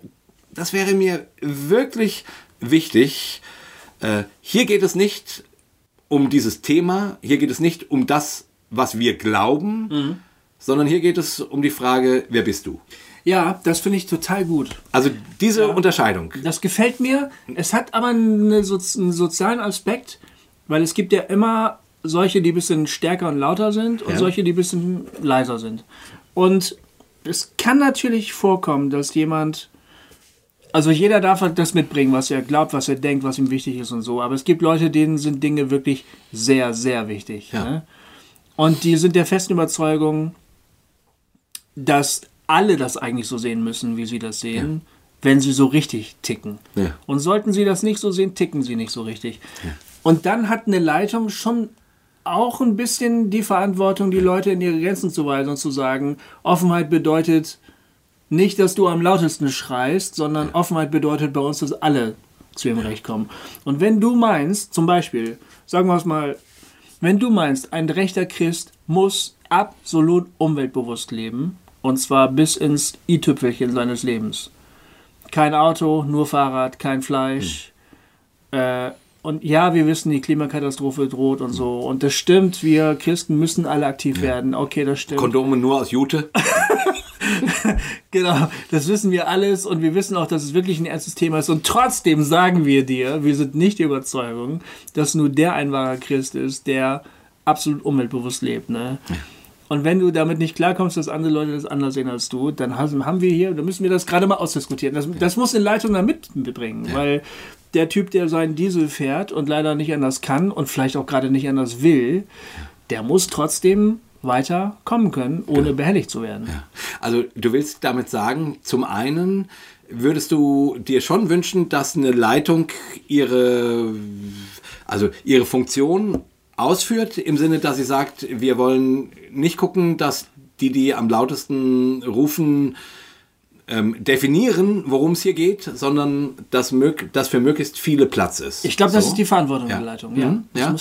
das wäre mir wirklich wichtig. Äh, hier geht es nicht um dieses Thema, hier geht es nicht um das, was wir glauben, mhm. sondern hier geht es um die Frage, wer bist du? Ja, das finde ich total gut. Also diese ja, Unterscheidung. Das gefällt mir. Es hat aber eine, einen sozialen Aspekt, weil es gibt ja immer solche, die ein bisschen stärker und lauter sind und ja. solche, die ein bisschen leiser sind. Und es kann natürlich vorkommen, dass jemand, also jeder darf halt das mitbringen, was er glaubt, was er denkt, was ihm wichtig ist und so. Aber es gibt Leute, denen sind Dinge wirklich sehr, sehr wichtig. Ja. Ne? Und die sind der festen Überzeugung, dass alle das eigentlich so sehen müssen, wie sie das sehen, ja. wenn sie so richtig ticken. Ja. Und sollten sie das nicht so sehen, ticken sie nicht so richtig. Ja. Und dann hat eine Leitung schon auch ein bisschen die Verantwortung, die Leute in ihre Grenzen zu weisen und zu sagen, Offenheit bedeutet nicht, dass du am lautesten schreist, sondern Offenheit bedeutet bei uns, dass alle zu ihrem Recht kommen. Und wenn du meinst, zum Beispiel, sagen wir es mal, wenn du meinst, ein rechter Christ muss absolut umweltbewusst leben, und zwar bis ins i-Tüpfelchen seines Lebens. Kein Auto, nur Fahrrad, kein Fleisch. Hm. Äh, und ja, wir wissen, die Klimakatastrophe droht und so. Und das stimmt, wir Christen müssen alle aktiv ja. werden. Okay, das stimmt. Kondome nur aus Jute? genau, das wissen wir alles und wir wissen auch, dass es wirklich ein ernstes Thema ist. Und trotzdem sagen wir dir, wir sind nicht der Überzeugung, dass nur der ein wahrer Christ ist, der absolut umweltbewusst lebt. Ne? Und wenn du damit nicht klarkommst, dass andere Leute das anders sehen als du, dann haben wir hier, dann müssen wir das gerade mal ausdiskutieren. Das, das muss eine Leitung da mitbringen, weil der Typ, der seinen Diesel fährt und leider nicht anders kann und vielleicht auch gerade nicht anders will, der muss trotzdem weiter kommen können, ohne ja. behelligt zu werden. Ja. Also du willst damit sagen, zum einen würdest du dir schon wünschen, dass eine Leitung ihre, also ihre Funktion ausführt, im Sinne, dass sie sagt, wir wollen nicht gucken, dass die, die am lautesten rufen, ähm, definieren, worum es hier geht, sondern dass, dass für möglichst viele Platz ist. Ich glaube, das ist die Verantwortung ja. der Leitung. Ja. Mhm. ja.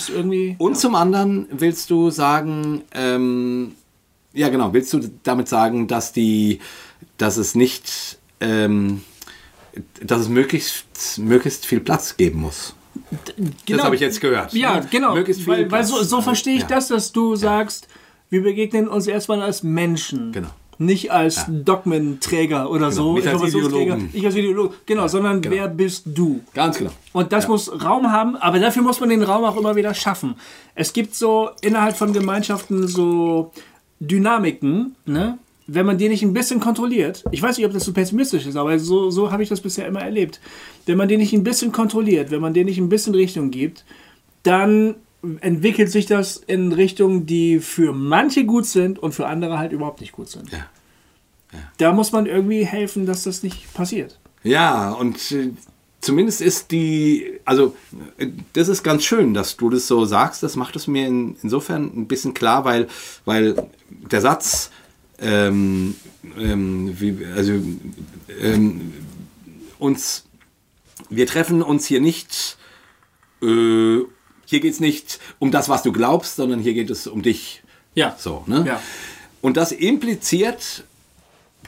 Und ja. zum anderen willst du sagen, ähm, ja genau, willst du damit sagen, dass die, dass es nicht, ähm, dass es möglichst, möglichst viel Platz geben muss. Genau. Das habe ich jetzt gehört. Ja, ne? genau. Möglichst viel weil, weil so, so verstehe ich ja. das, dass du ja. sagst, wir begegnen uns erstmal als Menschen. Genau. Nicht als ja. Dogmenträger oder genau. so. Nicht als Ideologen. Ich als Ideologe. Genau, sondern genau. wer bist du? Ganz genau. Und das muss Raum haben, aber dafür muss man den Raum auch immer wieder schaffen. Es gibt so innerhalb von Gemeinschaften so Dynamiken, ne? Wenn man die nicht ein bisschen kontrolliert, ich weiß nicht, ob das so pessimistisch ist, aber so, so habe ich das bisher immer erlebt. Wenn man den nicht ein bisschen kontrolliert, wenn man den nicht ein bisschen Richtung gibt, dann entwickelt sich das in Richtungen, die für manche gut sind und für andere halt überhaupt nicht gut sind. Ja. Ja. Da muss man irgendwie helfen, dass das nicht passiert. Ja, und äh, zumindest ist die, also äh, das ist ganz schön, dass du das so sagst. Das macht es mir in, insofern ein bisschen klar, weil, weil der Satz, ähm, ähm, wie, also ähm, uns, wir treffen uns hier nicht, äh, hier geht es nicht um das, was du glaubst, sondern hier geht es um dich. Ja. So, ne? Ja. Und das impliziert,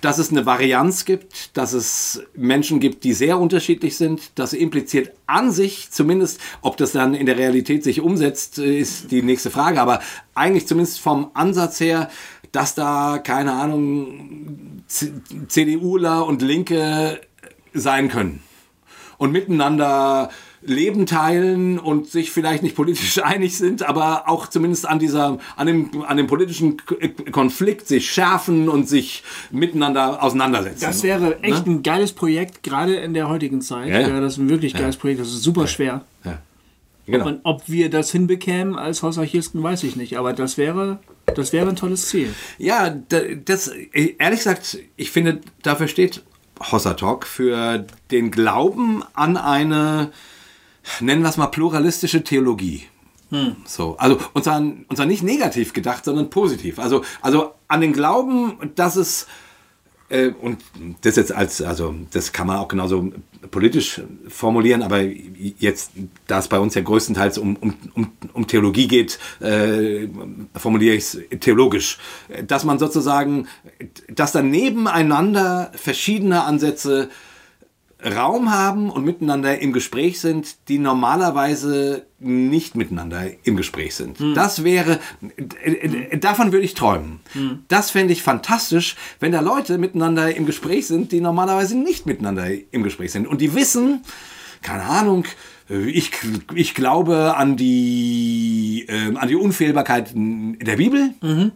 dass es eine Varianz gibt, dass es Menschen gibt, die sehr unterschiedlich sind. Das impliziert an sich zumindest, ob das dann in der Realität sich umsetzt, ist die nächste Frage. Aber eigentlich zumindest vom Ansatz her, dass da, keine Ahnung, CDUler und Linke sein können und miteinander Leben teilen und sich vielleicht nicht politisch einig sind, aber auch zumindest an dieser, an dem, an dem politischen Konflikt sich schärfen und sich miteinander auseinandersetzen. Das wäre echt ne? ein geiles Projekt, gerade in der heutigen Zeit. Ja, ja. das ist ein wirklich geiles ja. Projekt, das ist super schwer. Ja. Genau. Ob, man, ob, wir das hinbekämen als Hausarchisten, weiß ich nicht. Aber das wäre, das wäre ein tolles Ziel. Ja, das, ehrlich gesagt, ich finde, dafür steht Hossa Talk für den Glauben an eine, nennen wir es mal, pluralistische Theologie. Hm. So, also und zwar, und zwar nicht negativ gedacht, sondern positiv. Also, also an den Glauben, dass es äh, und das jetzt als, also das kann man auch genauso politisch formulieren, aber jetzt, da es bei uns ja größtenteils um, um, um, um Theologie geht, äh, formuliere ich es theologisch, dass man sozusagen, dass da nebeneinander verschiedene Ansätze Raum haben und miteinander im Gespräch sind, die normalerweise nicht miteinander im Gespräch sind. Hm. Das wäre, äh, davon würde ich träumen. Hm. Das fände ich fantastisch, wenn da Leute miteinander im Gespräch sind, die normalerweise nicht miteinander im Gespräch sind. Und die wissen, keine Ahnung, ich, ich glaube an die, äh, an die Unfehlbarkeit der Bibel. Mhm.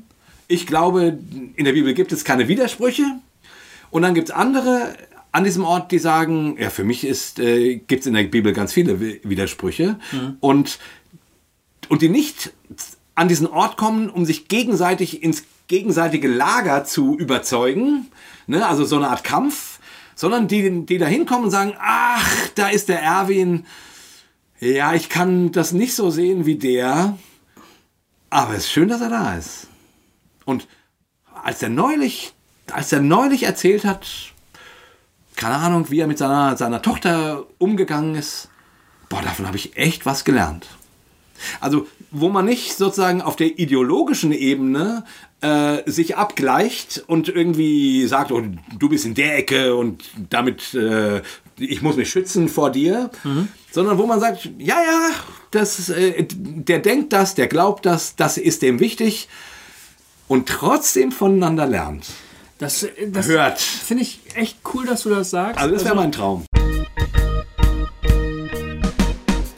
Ich glaube, in der Bibel gibt es keine Widersprüche. Und dann gibt es andere an diesem Ort, die sagen, ja, für mich äh, gibt es in der Bibel ganz viele Widersprüche mhm. und, und die nicht an diesen Ort kommen, um sich gegenseitig ins gegenseitige Lager zu überzeugen, ne? also so eine Art Kampf, sondern die, die da hinkommen und sagen, ach, da ist der Erwin, ja, ich kann das nicht so sehen wie der, aber es ist schön, dass er da ist. Und als er neulich, als er neulich erzählt hat, keine Ahnung, wie er mit seiner, seiner Tochter umgegangen ist. Boah, davon habe ich echt was gelernt. Also, wo man nicht sozusagen auf der ideologischen Ebene äh, sich abgleicht und irgendwie sagt, oh, du bist in der Ecke und damit äh, ich muss mich schützen vor dir, mhm. sondern wo man sagt, ja, ja, das, äh, der denkt das, der glaubt das, das ist dem wichtig und trotzdem voneinander lernt. Das, das hört. Finde ich echt cool, dass du das sagst. Also das wäre also, mein Traum.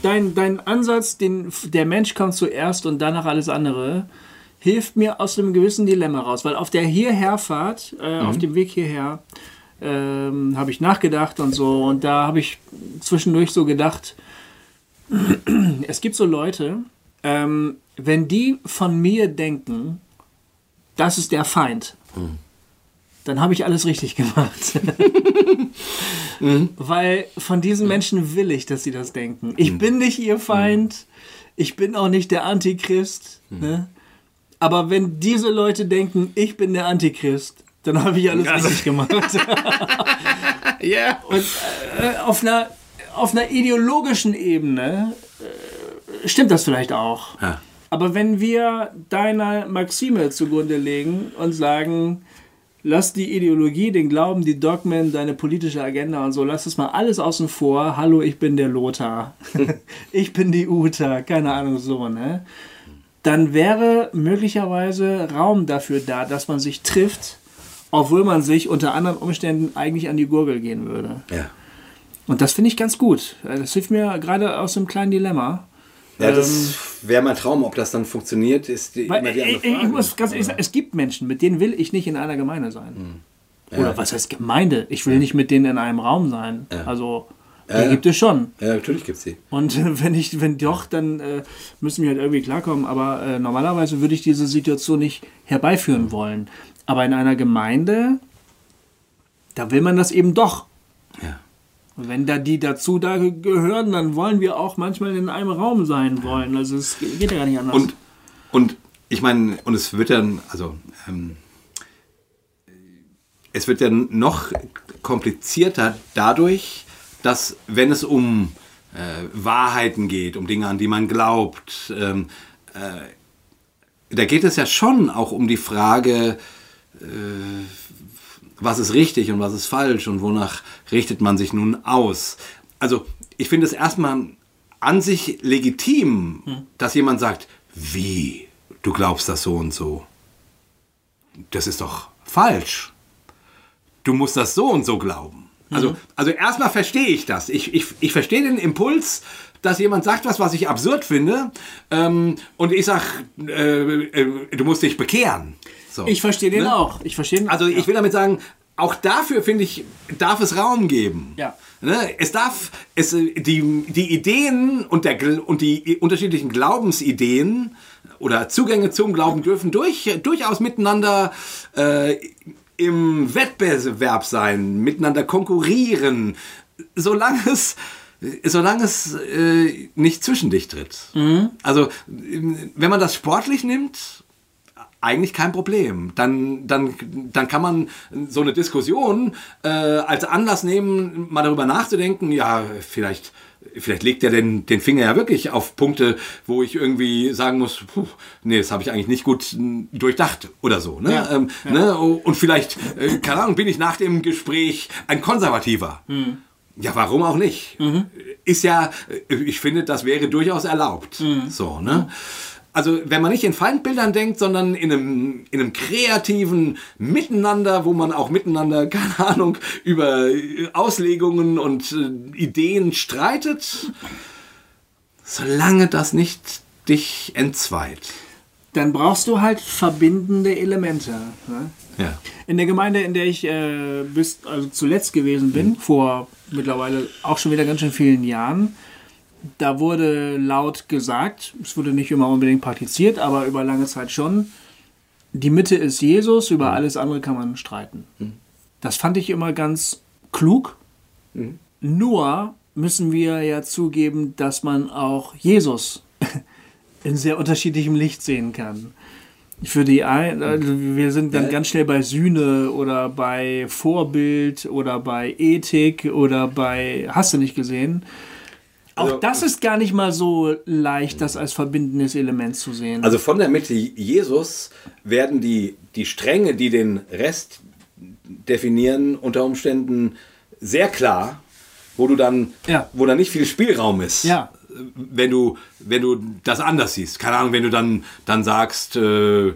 Dein, dein Ansatz, den, der Mensch kommt zuerst und danach alles andere, hilft mir aus einem gewissen Dilemma raus. Weil auf der Hierherfahrt, äh, mhm. auf dem Weg hierher, ähm, habe ich nachgedacht und so. Und da habe ich zwischendurch so gedacht, es gibt so Leute, ähm, wenn die von mir denken, das ist der Feind. Mhm dann habe ich alles richtig gemacht. mhm. Weil von diesen Menschen will ich, dass sie das denken. Ich mhm. bin nicht ihr Feind, ich bin auch nicht der Antichrist. Mhm. Ne? Aber wenn diese Leute denken, ich bin der Antichrist, dann habe ich alles also. richtig gemacht. Ja. yeah. Und äh, auf, einer, auf einer ideologischen Ebene äh, stimmt das vielleicht auch. Ja. Aber wenn wir deiner Maxime zugrunde legen und sagen, lass die Ideologie, den Glauben, die Dogmen, deine politische Agenda und so, lass das mal alles außen vor. Hallo, ich bin der Lothar. ich bin die Uta, keine Ahnung, so, ne? Dann wäre möglicherweise Raum dafür da, dass man sich trifft, obwohl man sich unter anderen Umständen eigentlich an die Gurgel gehen würde. Ja. Und das finde ich ganz gut. Das hilft mir gerade aus einem kleinen Dilemma. Ja, das ähm, wäre mein Traum. Ob das dann funktioniert, ist die, weil, immer die andere Frage. Ich muss ganz ehrlich sagen, es gibt Menschen, mit denen will ich nicht in einer Gemeinde sein. Hm. Ja. Oder was heißt Gemeinde? Ich will nicht mit denen in einem Raum sein. Ja. Also, die ja, gibt es schon. Ja, natürlich gibt es die. Und äh, wenn ich, wenn doch, dann äh, müssen wir halt irgendwie klarkommen. Aber äh, normalerweise würde ich diese Situation nicht herbeiführen wollen. Aber in einer Gemeinde, da will man das eben doch. Ja. Wenn da die dazu da gehören, dann wollen wir auch manchmal in einem Raum sein wollen. Also es geht ja gar nicht anders. Und, und ich meine, und es wird dann, also ähm, es wird dann noch komplizierter dadurch, dass wenn es um äh, Wahrheiten geht, um Dinge, an die man glaubt, ähm, äh, da geht es ja schon auch um die Frage, äh, was ist richtig und was ist falsch und wonach richtet man sich nun aus. Also ich finde es erstmal an sich legitim, hm. dass jemand sagt, wie, du glaubst das so und so. Das ist doch falsch. Du musst das so und so glauben. Also, mhm. also erstmal verstehe ich das. Ich, ich, ich verstehe den Impuls, dass jemand sagt was, was ich absurd finde, ähm, und ich sage, äh, äh, du musst dich bekehren. So. Ich verstehe den ne? auch. Ich verstehe Also ich will damit sagen, auch dafür finde ich, darf es Raum geben. Ja. Ne? Es darf, es, die, die Ideen und, der, und die unterschiedlichen Glaubensideen oder Zugänge zum Glauben dürfen durch, durchaus miteinander äh, im Wettbewerb sein, miteinander konkurrieren, solange es, solange es äh, nicht zwischen dich tritt. Mhm. Also, wenn man das sportlich nimmt, eigentlich kein Problem. Dann, dann, dann kann man so eine Diskussion äh, als Anlass nehmen, mal darüber nachzudenken, ja, vielleicht vielleicht legt er den, den Finger ja wirklich auf Punkte, wo ich irgendwie sagen muss, puh, nee, das habe ich eigentlich nicht gut durchdacht oder so. Ne? Ja, ähm, ja. Ne? Und vielleicht, äh, keine Ahnung, bin ich nach dem Gespräch ein Konservativer. Mhm. Ja, warum auch nicht? Mhm. Ist ja, äh, ich finde, das wäre durchaus erlaubt. Mhm. So, ne? Also wenn man nicht in Feindbildern denkt, sondern in einem, in einem kreativen Miteinander, wo man auch miteinander, keine Ahnung, über Auslegungen und äh, Ideen streitet, solange das nicht dich entzweit. Dann brauchst du halt verbindende Elemente. Ne? Ja. In der Gemeinde, in der ich äh, bis, also zuletzt gewesen bin, mhm. vor mittlerweile auch schon wieder ganz schön vielen Jahren, da wurde laut gesagt, es wurde nicht immer unbedingt praktiziert, aber über lange Zeit schon, die Mitte ist Jesus, über mhm. alles andere kann man streiten. Mhm. Das fand ich immer ganz klug. Mhm. Nur müssen wir ja zugeben, dass man auch Jesus in sehr unterschiedlichem Licht sehen kann. Für die ein, also wir sind dann ganz schnell bei Sühne oder bei Vorbild oder bei Ethik oder bei hast du nicht gesehen. Also, auch das ist gar nicht mal so leicht, das als verbindendes Element zu sehen. Also von der Mitte Jesus werden die, die Stränge, die den Rest definieren, unter Umständen sehr klar, wo du dann, ja. wo dann nicht viel Spielraum ist. Ja. Wenn du, wenn du das anders siehst. Keine Ahnung, wenn du dann, dann sagst, äh,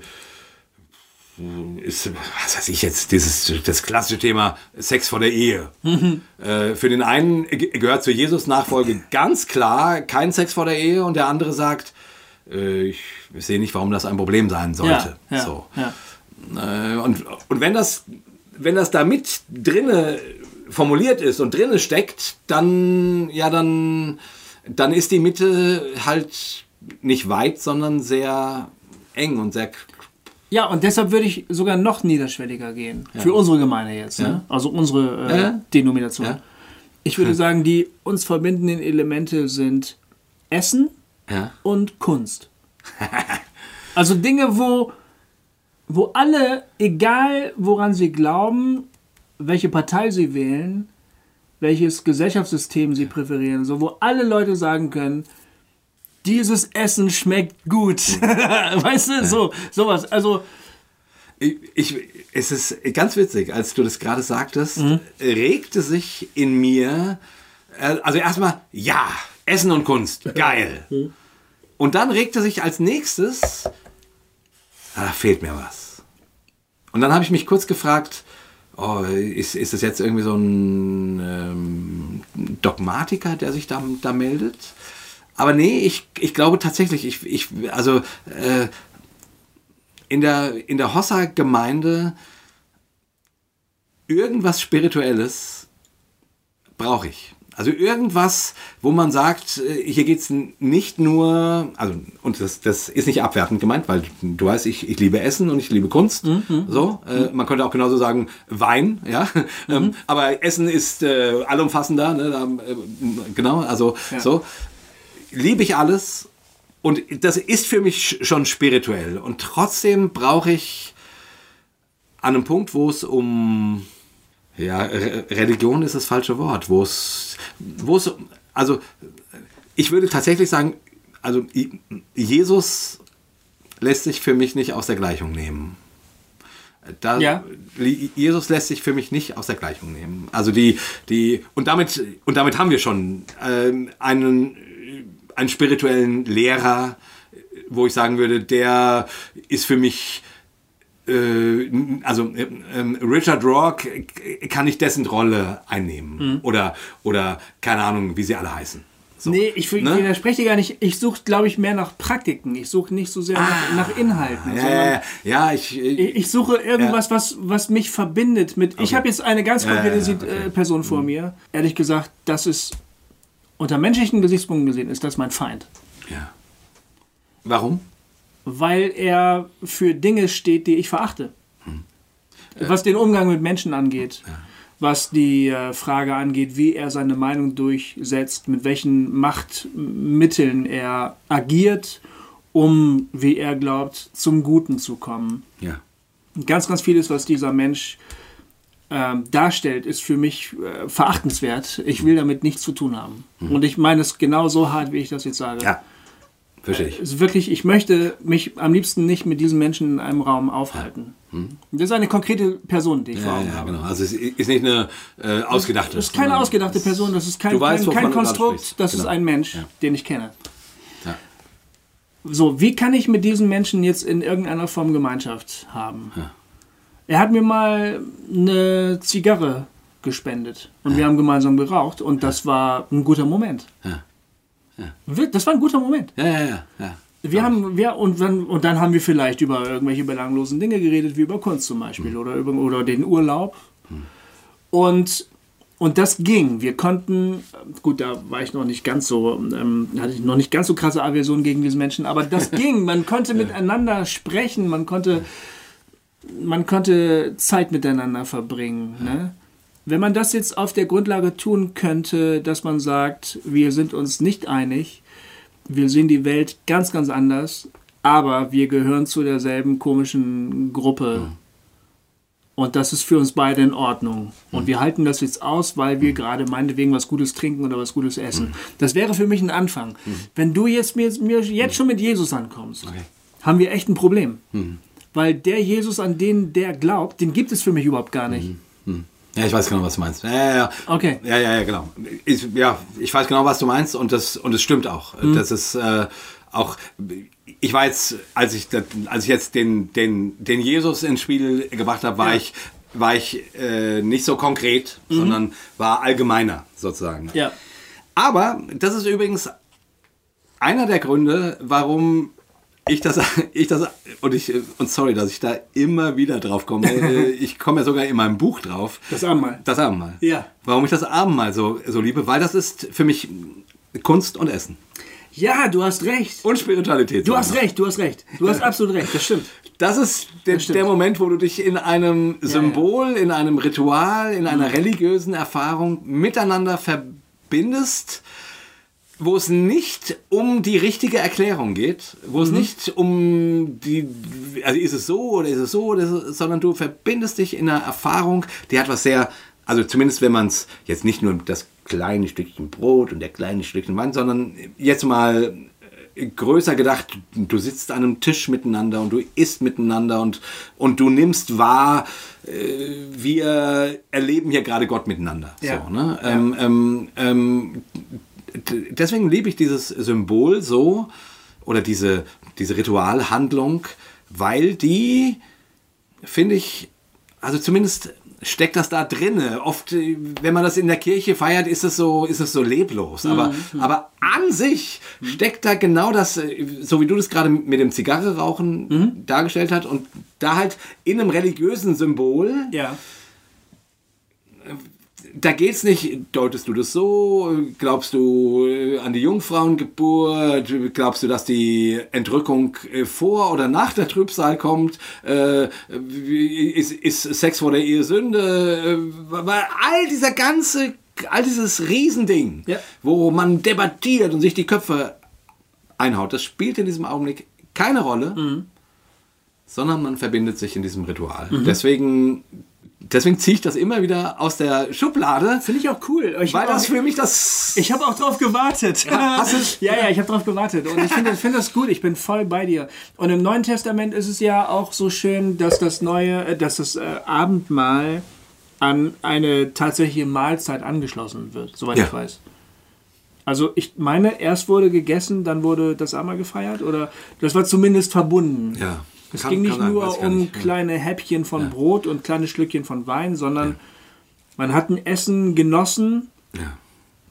ist, was weiß ich jetzt, dieses, das klassische Thema Sex vor der Ehe. Mhm. Äh, für den einen gehört zur Jesus-Nachfolge ganz klar kein Sex vor der Ehe und der andere sagt, äh, ich sehe nicht, warum das ein Problem sein sollte. Ja, ja, so. Ja. Äh, und, und wenn das, wenn das da mit drinne formuliert ist und drinne steckt, dann, ja, dann, dann ist die Mitte halt nicht weit, sondern sehr eng und sehr ja, und deshalb würde ich sogar noch niederschwelliger gehen. Ja. Für unsere Gemeinde jetzt. Ja. Ne? Also unsere äh, ja. Denomination. Ich würde sagen, die uns verbindenden Elemente sind Essen und Kunst. also Dinge, wo, wo alle, egal woran sie glauben, welche Partei sie wählen, welches Gesellschaftssystem sie präferieren, so wo alle Leute sagen können, dieses Essen schmeckt gut. weißt du, so, sowas. Also. Ich, ich, es ist ganz witzig, als du das gerade sagtest, mhm. regte sich in mir, äh, also erstmal, ja, Essen und Kunst, geil. Mhm. Und dann regte sich als nächstes, ah, da fehlt mir was. Und dann habe ich mich kurz gefragt, oh, ist, ist das jetzt irgendwie so ein ähm, Dogmatiker, der sich da, da meldet? Aber nee, ich, ich glaube tatsächlich, ich, ich also äh, in der, in der Hossa-Gemeinde irgendwas Spirituelles brauche ich. Also irgendwas, wo man sagt, äh, hier geht es nicht nur, also und das, das ist nicht abwertend gemeint, weil du weißt, ich, ich liebe Essen und ich liebe Kunst. Mhm. mhm. So, äh, man könnte auch genauso sagen Wein, ja. Mhm. Ähm, aber Essen ist äh, allumfassender, ne? Da, äh, genau, also ja. so liebe ich alles und das ist für mich schon spirituell. Und trotzdem brauche ich an einem Punkt, wo es um ja, Religion ist das falsche Wort, wo es, wo es, also ich würde tatsächlich sagen, also Jesus lässt sich für mich nicht aus der Gleichung nehmen. Da, ja. Jesus lässt sich für mich nicht aus der Gleichung nehmen. Also die, die, und damit, und damit haben wir schon ähm, einen einen spirituellen Lehrer, wo ich sagen würde, der ist für mich äh, also äh, äh, Richard Rock kann ich dessen Rolle einnehmen mhm. oder oder keine Ahnung, wie sie alle heißen. So. Nee, ich, ne? widerspreche dir gar nicht. Ich suche, glaube ich, mehr nach Praktiken. Ich suche nicht so sehr ah, nach, nach, Inhalten. Ja, ja, ja ich, ich, ich, suche irgendwas, ja. was, was mich verbindet mit. Okay. Ich habe jetzt eine ganz konkrete ja, okay. Person vor mhm. mir. Ehrlich gesagt, das ist unter menschlichen Gesichtspunkten gesehen ist das mein Feind. Ja. Warum? Weil er für Dinge steht, die ich verachte. Hm. Äh, was den Umgang mit Menschen angeht. Ja. Was die äh, Frage angeht, wie er seine Meinung durchsetzt, mit welchen Machtmitteln er agiert um, wie er glaubt, zum Guten zu kommen. Ja. Ganz, ganz vieles, was dieser Mensch ähm, darstellt, ist für mich äh, verachtenswert. Ich will damit nichts zu tun haben. Mhm. Und ich meine es genau so hart, wie ich das jetzt sage. Ja. Verstehe ich. Äh, wirklich, ich möchte mich am liebsten nicht mit diesen Menschen in einem Raum aufhalten. Ja. Mhm. Das ist eine konkrete Person, die ich ja, vor Augen ja, habe. Genau. Also es ist nicht eine äh, ausgedachte. Das ist keine ausgedachte Person, das ist kein, weißt, kein, kein Konstrukt, das genau. ist ein Mensch, ja. den ich kenne. So, wie kann ich mit diesen Menschen jetzt in irgendeiner Form Gemeinschaft haben? Er hat mir mal eine Zigarre gespendet und wir haben gemeinsam geraucht und das war ein guter Moment. Das war ein guter Moment. Ja, ja, ja. ja. Wir haben, wir, und, dann, und dann haben wir vielleicht über irgendwelche belanglosen Dinge geredet, wie über Kunst zum Beispiel mhm. oder, über, oder den Urlaub. Mhm. Und, und das ging. Wir konnten, gut, da war ich noch nicht ganz so, ähm, hatte ich noch nicht ganz so krasse Aversion gegen diese Menschen, aber das ging. Man konnte miteinander sprechen, man konnte, man konnte Zeit miteinander verbringen. Ne? Wenn man das jetzt auf der Grundlage tun könnte, dass man sagt, wir sind uns nicht einig, wir sehen die Welt ganz, ganz anders, aber wir gehören zu derselben komischen Gruppe. Mhm. Und das ist für uns beide in Ordnung. Und mhm. wir halten das jetzt aus, weil wir gerade meinetwegen was Gutes trinken oder was Gutes essen. Mhm. Das wäre für mich ein Anfang. Mhm. Wenn du jetzt mir, mir jetzt schon mit Jesus ankommst, okay. haben wir echt ein Problem. Weil der Jesus, an den der glaubt, den gibt es für mich überhaupt gar nicht. Mhm. Ja, ich weiß genau, was du meinst. Ja, ja, ja. Okay. Ja, ja, ja, genau. Ich, ja, ich weiß genau, was du meinst und das und es stimmt auch. Mhm. Das ist äh, auch. Ich war jetzt, als ich, als ich jetzt den, den, den Jesus ins Spiel gebracht habe, war ja. ich war ich äh, nicht so konkret, mhm. sondern war allgemeiner sozusagen. Ja. Aber das ist übrigens einer der Gründe, warum ich das, ich das, und ich, und sorry, dass ich da immer wieder drauf komme. Ich komme ja sogar in meinem Buch drauf. Das Abendmahl. Das Abendmahl. Ja. Warum ich das Abendmahl so, so liebe? Weil das ist für mich Kunst und Essen. Ja, du hast recht. Und Spiritualität. Du hast recht, du hast recht. Du hast absolut recht, das stimmt. Das ist der, das der Moment, wo du dich in einem Symbol, ja, ja. in einem Ritual, in einer mhm. religiösen Erfahrung miteinander verbindest wo es nicht um die richtige Erklärung geht, wo es mhm. nicht um die, also ist es so oder ist es so, oder so sondern du verbindest dich in einer Erfahrung, die hat was sehr, also zumindest wenn man es jetzt nicht nur das kleine Stückchen Brot und der kleine Stückchen Wein, sondern jetzt mal äh, größer gedacht, du sitzt an einem Tisch miteinander und du isst miteinander und, und du nimmst wahr, äh, wir erleben hier gerade Gott miteinander. Ja. So, ne? Ja. Ähm, ähm, ähm, deswegen liebe ich dieses Symbol so oder diese, diese Ritualhandlung, weil die, finde ich, also zumindest steckt das da drinne. Oft, wenn man das in der Kirche feiert, ist es so, ist es so leblos. Aber, mhm. aber an sich steckt da genau das, so wie du das gerade mit dem Zigarre rauchen mhm. dargestellt hast und da halt in einem religiösen Symbol. Ja da geht's nicht, deutest du das so? Glaubst du äh, an die Jungfrauengeburt? Glaubst du, dass die Entrückung äh, vor oder nach der Trübsal kommt? Äh, ist, ist Sex vor der Ehe Sünde? All dieser ganze, all dieses Riesending, ja. wo man debattiert und sich die Köpfe einhaut, das spielt in diesem Augenblick keine Rolle, mhm. sondern man verbindet sich in diesem Ritual. Mhm. Deswegen deswegen ziehe ich das immer wieder aus der Schublade. Finde ich auch cool. Ich weil das auch, für mich das. Ich habe auch drauf gewartet. Ja, ja, ja, ich habe drauf gewartet. Und ich finde find das gut. Ich bin voll bei dir. Und im Neuen Testament ist es ja auch so schön, dass das neue, äh, dass das äh, Abendmahl an eine tatsächliche Mahlzeit angeschlossen wird, soweit ja. ich weiß. Also ich meine, erst wurde gegessen, dann wurde das Abendmahl gefeiert oder das war zumindest verbunden. Ja. Es kann, ging nicht nur um nicht. kleine Häppchen von ja. Brot und kleine Schlückchen von Wein, sondern ja. man hat ein Essen genossen. Ja.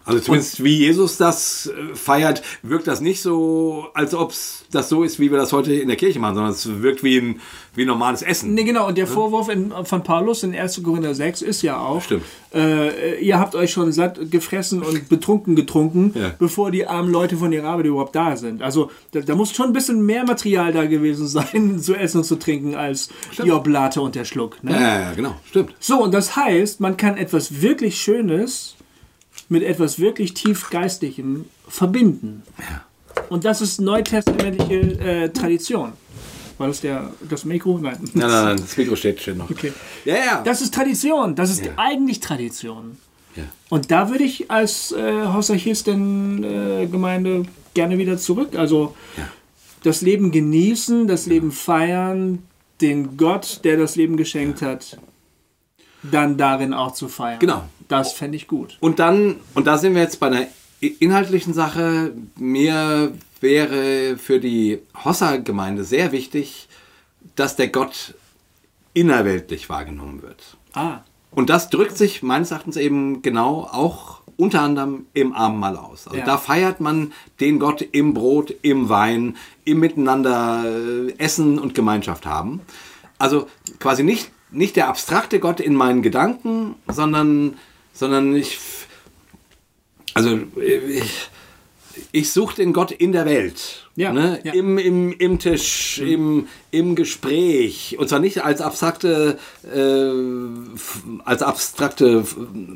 Also zumindest und, wie Jesus das äh, feiert, wirkt das nicht so, als ob es das so ist, wie wir das heute in der Kirche machen, sondern es wirkt wie ein, wie ein normales Essen. Nee, genau. Und der Vorwurf in, von Paulus in 1. Korinther 6 ist ja auch, Stimmt. Äh, ihr habt euch schon satt gefressen und betrunken getrunken, ja. bevor die armen Leute von ihrer Arbeit überhaupt da sind. Also da, da, muss schon ein bisschen mehr Material da gewesen sein, zu essen und zu trinken, als Stimmt. die Oblate und der Schluck. Ne? Ja, ja, genau. Stimmt. So, und das heißt, man kann etwas wirklich Schönes mit etwas wirklich tiefgeistigem verbinden. Ja. Und das ist neutestamentliche äh, Tradition. War das der, das Mikro? Nein. Nein, nein, nein, das Mikro steht schon noch. Okay. Ja, ja. Das ist Tradition. Das ist Ja. eigentlich Tradition. Ja. Und da würde ich als äh, Hossachisten äh, Gemeinde gerne wieder zurück. Also Ja. das Leben genießen, das Leben feiern, den Gott, der das Leben geschenkt hat, dann darin auch zu feiern. Genau. Das fände ich gut. Und dann, und da sind wir jetzt bei einer inhaltlichen Sache. Mir wäre für die Hossa-Gemeinde sehr wichtig, dass der Gott innerweltlich wahrgenommen wird. Ah, Und das drückt sich meines Erachtens eben genau auch unter anderem im Abendmahl aus. Also Ja. da feiert man den Gott im Brot, im Wein, im Miteinander äh, Essen und Gemeinschaft haben. Also quasi nicht, nicht der abstrakte Gott in meinen Gedanken, sondern, sondern ich, also ich, ich suche den Gott in der Welt. Ja, ne? ja. Im, im, Im Tisch, im, im Gespräch. Und zwar nicht als abstrakte, äh, als abstrakte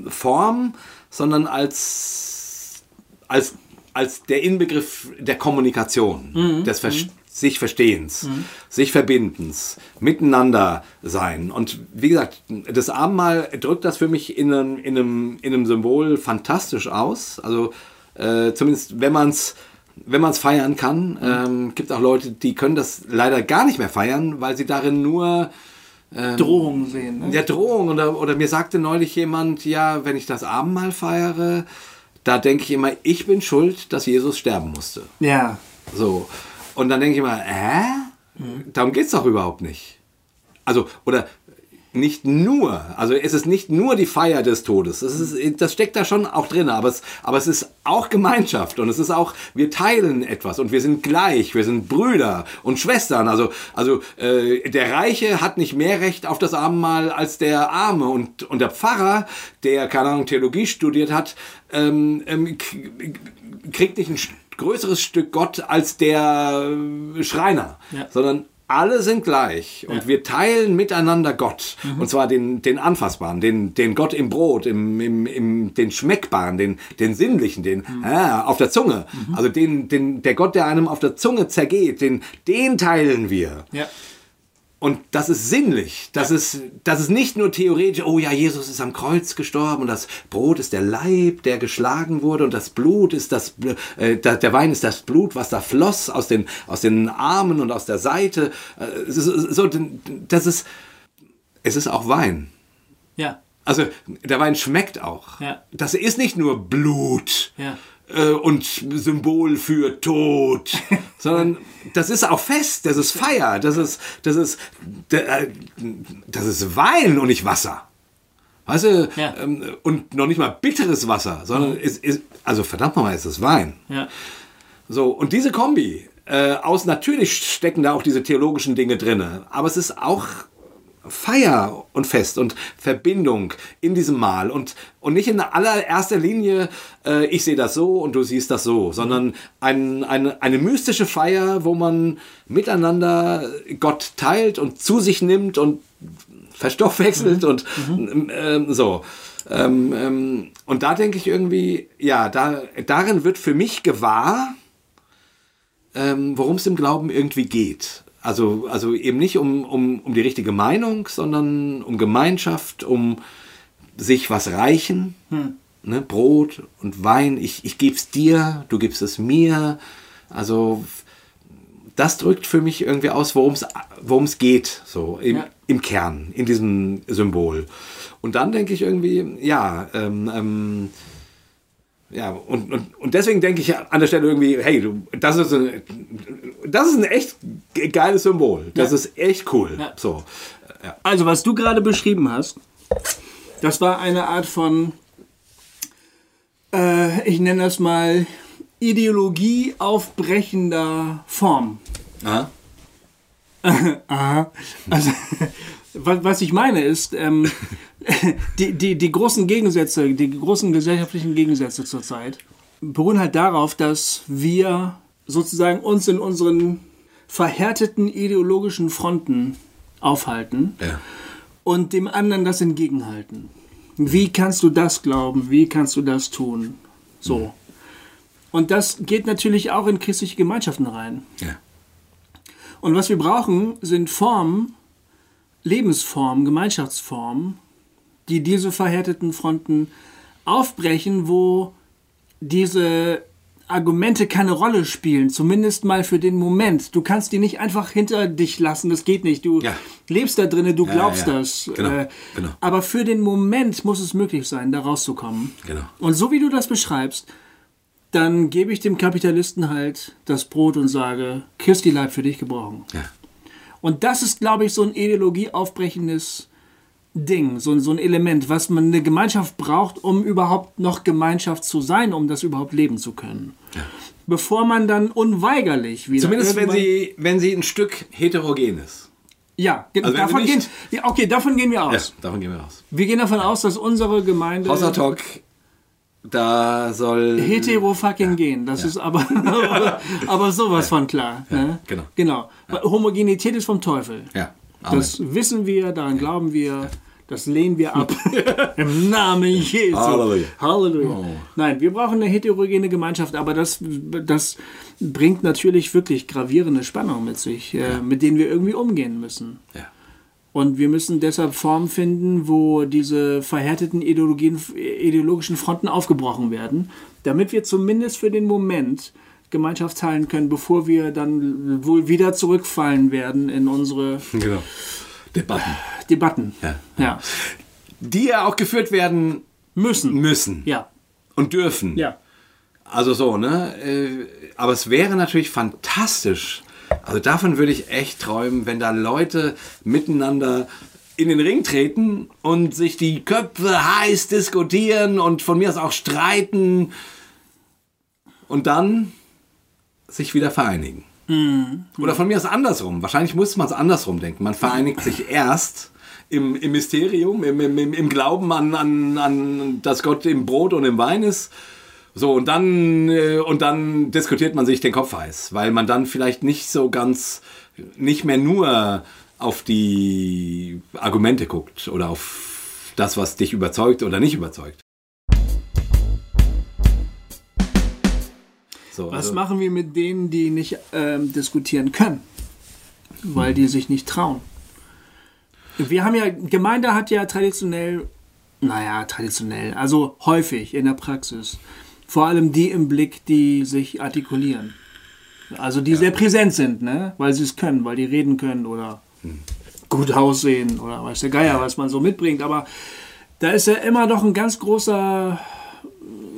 Form, sondern als, als, als der Inbegriff der Kommunikation, des Ver sich Verstehens, sich Verbindens, miteinander sein. Und wie gesagt, das Abendmahl drückt das für mich in einem, in einem, in einem Symbol fantastisch aus. Also äh, zumindest wenn man es wenn man es feiern kann. Ähm, gibt auch Leute, die können das leider gar nicht mehr feiern, weil sie darin nur Drohungen sehen. Ne? ja, Drohung oder, oder mir sagte neulich jemand, ja, wenn ich das Abendmahl feiere, da denke ich immer, ich bin schuld, dass Jesus sterben musste. Ja. So. Und dann denke ich immer, hä? Darum geht es doch überhaupt nicht. Also, oder nicht nur, also es ist nicht nur die Feier des Todes, es ist, das steckt da schon auch drin, aber es, aber es ist auch Gemeinschaft und es ist auch, wir teilen etwas und wir sind gleich, wir sind Brüder und Schwestern, also, also äh, der Reiche hat nicht mehr Recht auf das Abendmahl als der Arme und, und der Pfarrer, der, keine Ahnung, Theologie studiert hat, ähm, ähm, kriegt nicht ein größeres Stück Gott als der äh, Schreiner, Ja. sondern alle sind gleich und Ja. Mhm. wir teilen miteinander Gott. Und zwar den, den Anfassbaren, den, den Gott im Brot, im, im, im, den Schmeckbaren, den, den Sinnlichen, den Mhm. ah, auf der Zunge. Also den, den, der Gott, der einem auf der Zunge zergeht, den, den teilen wir. Ja. Und das ist sinnlich. Das, ist, das ist nicht nur theoretisch, oh ja, Jesus ist am Kreuz gestorben und das Brot ist der Leib, der geschlagen wurde und das Blut ist das, äh, der Wein ist das Blut, was da floss aus den, aus den Armen und aus der Seite. Äh, es ist so, das ist, es ist auch Wein. Ja. Also der Wein schmeckt auch. Ja. Das ist nicht nur Blut Ja. äh, und Symbol für Tod, sondern das ist auch Fest, das ist Feier, das ist, das ist, äh, das ist Wein und nicht Wasser. Weißt du, Ja. ähm, und noch nicht mal bitteres Wasser, sondern es ist, also verdammt nochmal, es ist Wein. Ja. So, und diese Kombi, äh, aus natürlich stecken da auch diese theologischen Dinge drinne, aber es ist auch Feier und Fest und Verbindung in diesem Mahl und, und nicht in allererster Linie, äh, ich sehe das so und du siehst das so, sondern ein, eine, eine mystische Feier, wo man miteinander Gott teilt und zu sich nimmt und verstoffwechselt und ähm, so. Ähm, ähm, und da denke ich irgendwie, ja, da, darin wird für mich gewahr, ähm, worum es im Glauben irgendwie geht. Also, also eben nicht um, um, um die richtige Meinung, sondern um Gemeinschaft, um sich was reichen. Ne? Brot und Wein, ich, ich gebe es dir, du gibst es mir. Also das drückt für mich irgendwie aus, worum es geht, so im, Ja. im Kern, in diesem Symbol. Und dann denke ich irgendwie, ja, ähm, ähm, ja, und, und, und deswegen denke ich an der Stelle irgendwie, hey, du, das ist ein, das ist ein echt ge- geiles Symbol. Das Ja. ist echt cool. Ja. So. Also, was du gerade beschrieben hast, das war eine Art von, äh, ich nenne das mal, Ideologie aufbrechender Form. Aha. Aha. Also, was, was ich meine ist, ähm, die, die, die großen Gegensätze, die großen gesellschaftlichen Gegensätze zurzeit beruhen halt darauf, dass wir sozusagen uns in unseren verhärteten ideologischen Fronten aufhalten Ja. und dem anderen das entgegenhalten. Wie kannst du das glauben? Wie kannst du das tun? So. Und das geht natürlich auch in christliche Gemeinschaften rein. Ja. Und was wir brauchen, sind Formen, Lebensformen, Gemeinschaftsformen, die diese verhärteten Fronten aufbrechen, wo diese Argumente keine Rolle spielen, zumindest mal für den Moment. Du kannst die nicht einfach hinter dich lassen, das geht nicht. Du Ja. lebst da drinnen, du Ja, glaubst ja, das. Genau, Äh, genau. Aber für den Moment muss es möglich sein, da rauszukommen. Genau. Und so wie du das beschreibst, dann gebe ich dem Kapitalisten halt das Brot und sage, Christi Leib für dich gebrochen. Ja. Und das ist, glaube ich, so ein ideologieaufbrechendes Ding, so, ein- so ein Element, was man eine Gemeinschaft braucht, um überhaupt noch Gemeinschaft zu sein, um das überhaupt leben zu können. Bevor man dann unweigerlich wieder. Zumindest wenn sie, wenn sie ein Stück heterogen ist. Ja, Also davon gehen, ja, okay, davon gehen wir Ja, aus. davon gehen wir aus. Wir gehen davon aus, dass unsere Gemeinde Hossa Talk, da soll. hetero fucking gehen. Das ist aber, aber sowas von klar. ne? genau. genau. Homogenität ist vom Teufel. Ja. Amen. Das wissen wir, daran glauben wir, das lehnen wir ab. Im Namen Jesu. Halleluja. Halleluja. Oh. Nein, wir brauchen eine heterogene Gemeinschaft, aber das, das bringt natürlich wirklich gravierende Spannungen mit sich, äh, mit denen wir irgendwie umgehen müssen. ja. Und wir müssen deshalb Formen finden, wo diese verhärteten ideologischen Fronten aufgebrochen werden, damit wir zumindest für den Moment Gemeinschaft teilen können, bevor wir dann wohl wieder zurückfallen werden in unsere Genau. Debatten. Debatten. Ja. ja. Die ja auch geführt werden Müssen. müssen. Ja. Und dürfen. Ja. Also so, ne? Äh, Aber es wäre natürlich fantastisch. Also davon würde ich echt träumen, wenn da Leute miteinander in den Ring treten und sich die Köpfe heiß diskutieren und von mir aus auch streiten und dann sich wieder vereinigen. Oder von mir aus andersrum. Wahrscheinlich muss man es andersrum denken. Man vereinigt sich erst im, im Mysterium, im, im, im- im Glauben an, an, an, dass Gott im Brot und im Wein ist. So, und dann, äh, und dann diskutiert man sich den Kopf heiß, weil man dann vielleicht nicht so ganz, nicht mehr nur auf die Argumente guckt oder auf das, was dich überzeugt oder nicht überzeugt. So, Was also- machen wir mit denen, die nicht ähm, diskutieren können? Weil die sich nicht trauen. Wir haben ja, Gemeinde hat ja traditionell, naja, traditionell, also häufig in der Praxis, vor allem die im Blick, die sich artikulieren. Also die sehr präsent sind, ne? weil sie es können, weil die reden können oder gut aussehen oder weiß der Geier, was man so mitbringt. Aber da ist ja immer doch ein ganz großer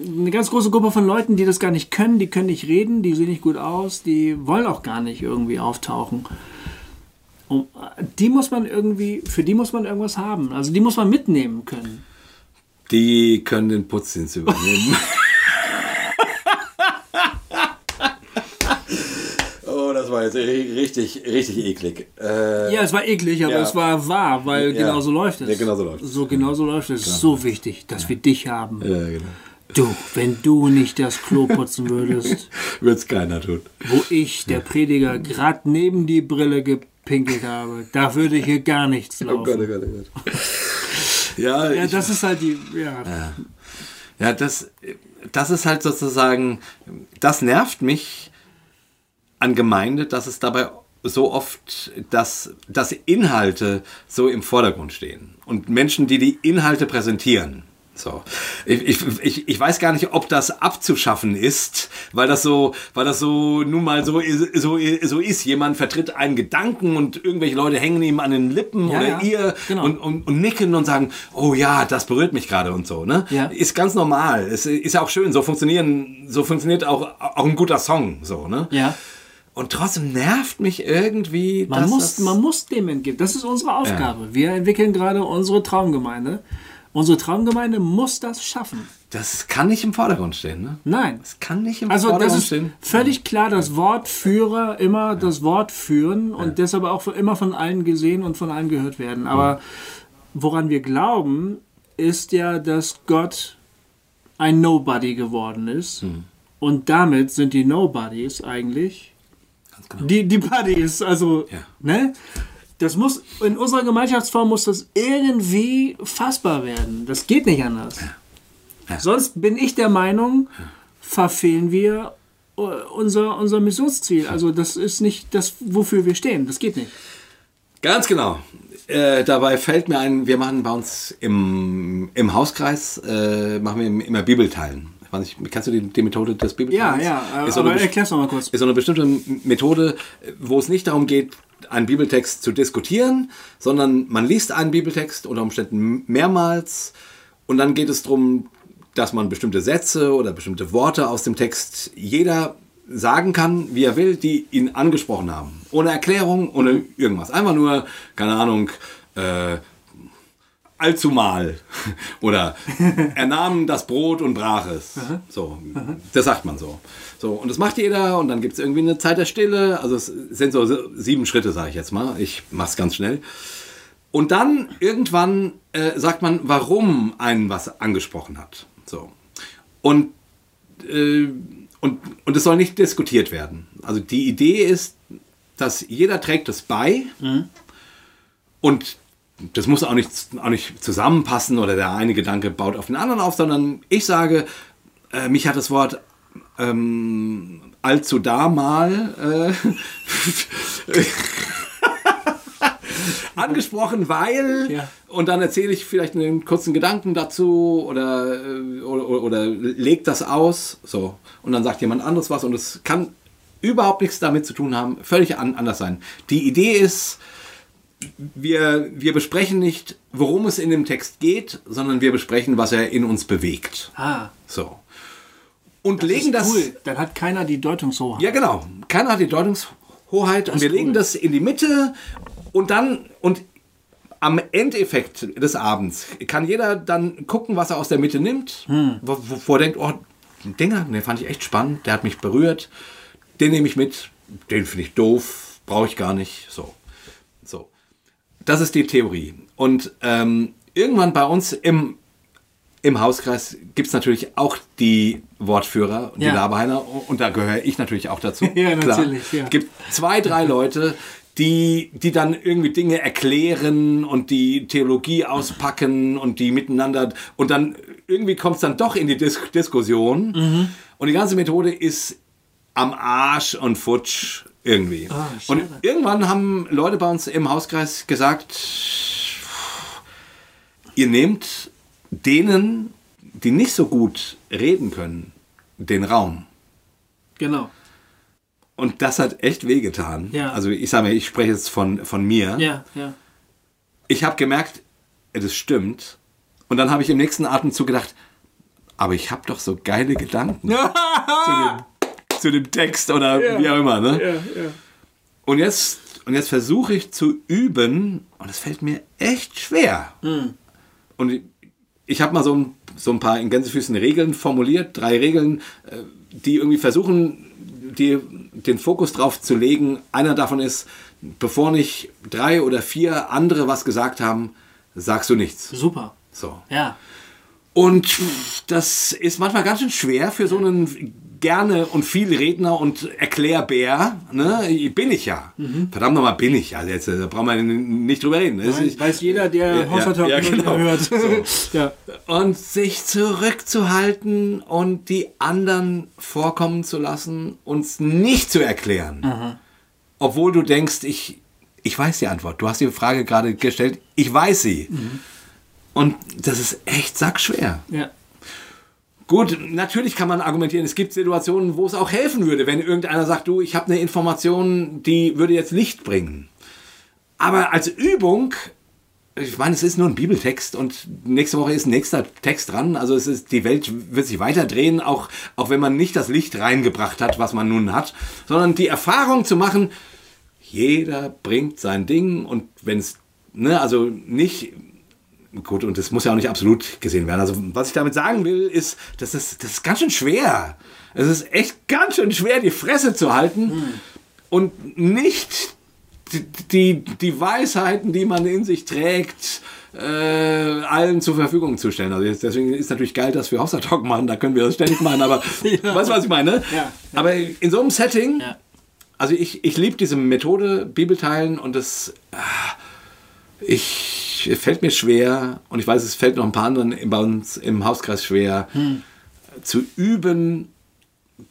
eine ganz große Gruppe von Leuten, die das gar nicht können, die können nicht reden, die sehen nicht gut aus, die wollen auch gar nicht irgendwie auftauchen. Und die muss man irgendwie, für die muss man irgendwas haben. Also die muss man mitnehmen können. Die können den Putzdienst übernehmen. oh, das war jetzt ri- richtig, richtig eklig. Äh, Ja, es war eklig, aber Ja. es war wahr, weil Ja. genau so läuft es. Ja, genau so läuft es. So genau so läuft es. Es ist so wichtig, dass wir dich haben. ja, genau. Du, wenn du nicht das Klo putzen würdest, Wird's keiner tun. wo ich, der Prediger, gerade neben die Brille gepinkelt habe, da würde hier gar nichts laufen. Oh Gott, oh Gott, oh Gott. Ja, Ja, das ist halt die, ja. ja das, das ist halt sozusagen, das nervt mich an Gemeinde, dass es dabei so oft, dass, dass Inhalte so im Vordergrund stehen. Und Menschen, die die Inhalte präsentieren. So. Ich, ich, ich, weiß gar nicht, ob das abzuschaffen ist, weil das so, weil das so nun mal so, ist- so, so ist. Jemand vertritt einen Gedanken und irgendwelche Leute hängen ihm an den Lippen Ja, oder ja, ihr genau. und, und, und nicken und sagen, oh ja, das berührt mich gerade und so. Ne? Ja. Ist ganz normal. Es ist ja auch schön. So funktionieren, so funktioniert auch, auch ein guter Song. So, ne? Ja. Und trotzdem nervt mich irgendwie, Man muss, das, man muss dem entgehen. Das ist unsere Aufgabe. Wir entwickeln gerade unsere Traumgemeinde. Unsere Traumgemeinde muss das schaffen. das kann nicht im Vordergrund stehen. Ne? Nein. Das kann nicht im Also Vordergrund das ist stehen. völlig klar, das Wort Führer immer das Wort führen und deshalb auch immer von allen gesehen und von allen gehört werden. Aber woran wir glauben, ist ja, dass Gott ein Nobody geworden ist. Hm. Und damit sind die Nobodies eigentlich die, die Buddies. Also, Ja. ne? Das muss, in unserer Gemeinschaftsform muss das irgendwie fassbar werden. Das geht nicht anders. Sonst bin ich der Meinung, verfehlen wir äh, unser, unser Missionsziel. Also das ist nicht das, wofür wir stehen. Das geht nicht. Ganz genau. Äh, dabei fällt mir ein, wir machen bei uns im, im Hauskreis, äh, machen wir immer Bibelteilen. Nicht, kannst du die, die, Methode des Bibelteilens? Ja, ja, ist aber erklär's nochmal kurz. Ist so eine bestimmte Methode, wo es nicht darum geht, einen Bibeltext zu diskutieren, sondern man liest einen Bibeltext unter Umständen mehrmals und dann geht es darum, dass man bestimmte Sätze oder bestimmte Worte aus dem Text jeder sagen kann, wie er will, die ihn angesprochen haben. Ohne Erklärung, ohne irgendwas. Einfach nur, keine Ahnung, äh, allzumal. Oder er nahm das Brot und brach es. So, das sagt man so. So, und das macht jeder und dann gibt es irgendwie eine Zeit der Stille. Also es sind so sieben Schritte, sage ich jetzt mal. Ich mache es ganz schnell. Und dann irgendwann äh, sagt man, warum einen was angesprochen hat. So. Und äh, und, und es soll nicht diskutiert werden. Also die Idee ist, dass jeder trägt es bei mhm. und das muss auch nicht, auch nicht zusammenpassen oder der eine Gedanke baut auf den anderen auf, sondern ich sage, äh, mich hat das Wort ähm, allzu da mal äh, angesprochen, weil ja. und dann erzähle ich vielleicht einen kurzen Gedanken dazu oder, äh, oder, oder, oder leg das aus, so und dann sagt jemand anderes was und es kann überhaupt nichts damit zu tun haben, völlig an, anders sein. Die Idee ist, wir, wir besprechen nicht, worum es in dem Text geht, sondern wir besprechen, was er in uns bewegt. Ah. So. Und das legen das. Cool. Dann hat keiner die Deutungshoheit. Ja, genau. Keiner hat die Deutungshoheit. Und wir cool. legen das in die Mitte und dann, und am Endeffekt des Abends kann jeder dann gucken, was er aus der Mitte nimmt, hm. wo, wo er denkt, oh, den Dinger, den fand ich echt spannend, der hat mich berührt, den nehme ich mit, den finde ich doof, brauche ich gar nicht. So. Das ist die Theorie. Und ähm, irgendwann bei uns im, im Hauskreis gibt es natürlich auch die Wortführer und ja. die Laberheiner und da gehöre ich natürlich auch dazu. ja, natürlich. Es ja. gibt zwei, drei Leute, die, die dann irgendwie Dinge erklären und die Theologie auspacken und die miteinander und dann irgendwie kommt es dann doch in die Dis Diskussion mhm. und die ganze Methode ist am Arsch und futsch irgendwie. Oh, und irgendwann haben Leute bei uns im Hauskreis gesagt, ihr nehmt denen, die nicht so gut reden können, den Raum. Genau. Und das hat echt wehgetan. Ja. Also ich sage mal, ich spreche jetzt von, von mir. Ja, ja. Ich habe gemerkt, das stimmt. Und dann habe ich im nächsten Atemzug gedacht, aber ich habe doch so geile Gedanken zu, dem, zu, dem, Text oder ja. wie auch immer. Ne? Ja, ja. Und jetzt, und jetzt versuche ich zu üben und es fällt mir echt schwer. Mhm. Und ich habe mal so ein, so ein paar in Gänsefüßen Regeln formuliert, drei Regeln, äh, die irgendwie versuchen, die, den Fokus drauf zu legen. Einer davon ist, bevor nicht drei oder vier andere was gesagt haben, sagst du nichts. Super. So. Ja. Und das ist manchmal ganz schön schwer für so einen gerne und viel Redner und Erklärbär. Ne? Bin ich ja. Mhm. Verdammt nochmal, bin ich ja. Jetzt, da brauchen wir nicht drüber reden. Das weiß, weiß jeder, der ja, Haushalter ja, ja, genau. hört. So. ja. Und sich zurückzuhalten und die anderen vorkommen zu lassen, uns nicht zu erklären. Mhm. Obwohl du denkst, ich, ich weiß die Antwort. Du hast die Frage gerade gestellt. Ich weiß sie. Mhm. Und das ist echt sackschwer. Ja. Gut, natürlich kann man argumentieren, es gibt Situationen, wo es auch helfen würde, wenn irgendeiner sagt, du, ich habe eine Information, die würde jetzt Licht bringen. Aber als Übung, ich meine, es ist nur ein Bibeltext und nächste Woche ist nächster Text dran. Also es ist, die Welt wird sich weiter drehen, auch, auch wenn man nicht das Licht reingebracht hat, was man nun hat, sondern die Erfahrung zu machen, jeder bringt sein Ding und wenn es, ne, also nicht gut, und das muss ja auch nicht absolut gesehen werden. Also, was ich damit sagen will, ist, das ist, das ist ganz schön schwer. Es ist echt ganz schön schwer, die Fresse zu halten mhm. und nicht die, die, die, Weisheiten, die man in sich trägt, äh, allen zur Verfügung zu stellen. Also deswegen ist natürlich geil, dass wir Hossa Talk machen, da können wir das ständig machen, aber ja. weißt du, was ich meine? Ja, ja. Aber in so einem Setting, also ich, ich liebe diese Methode, Bibelteilen und das, äh, ich fällt mir schwer, und ich weiß, es fällt noch ein paar anderen bei uns im Hauskreis schwer, hm. zu üben,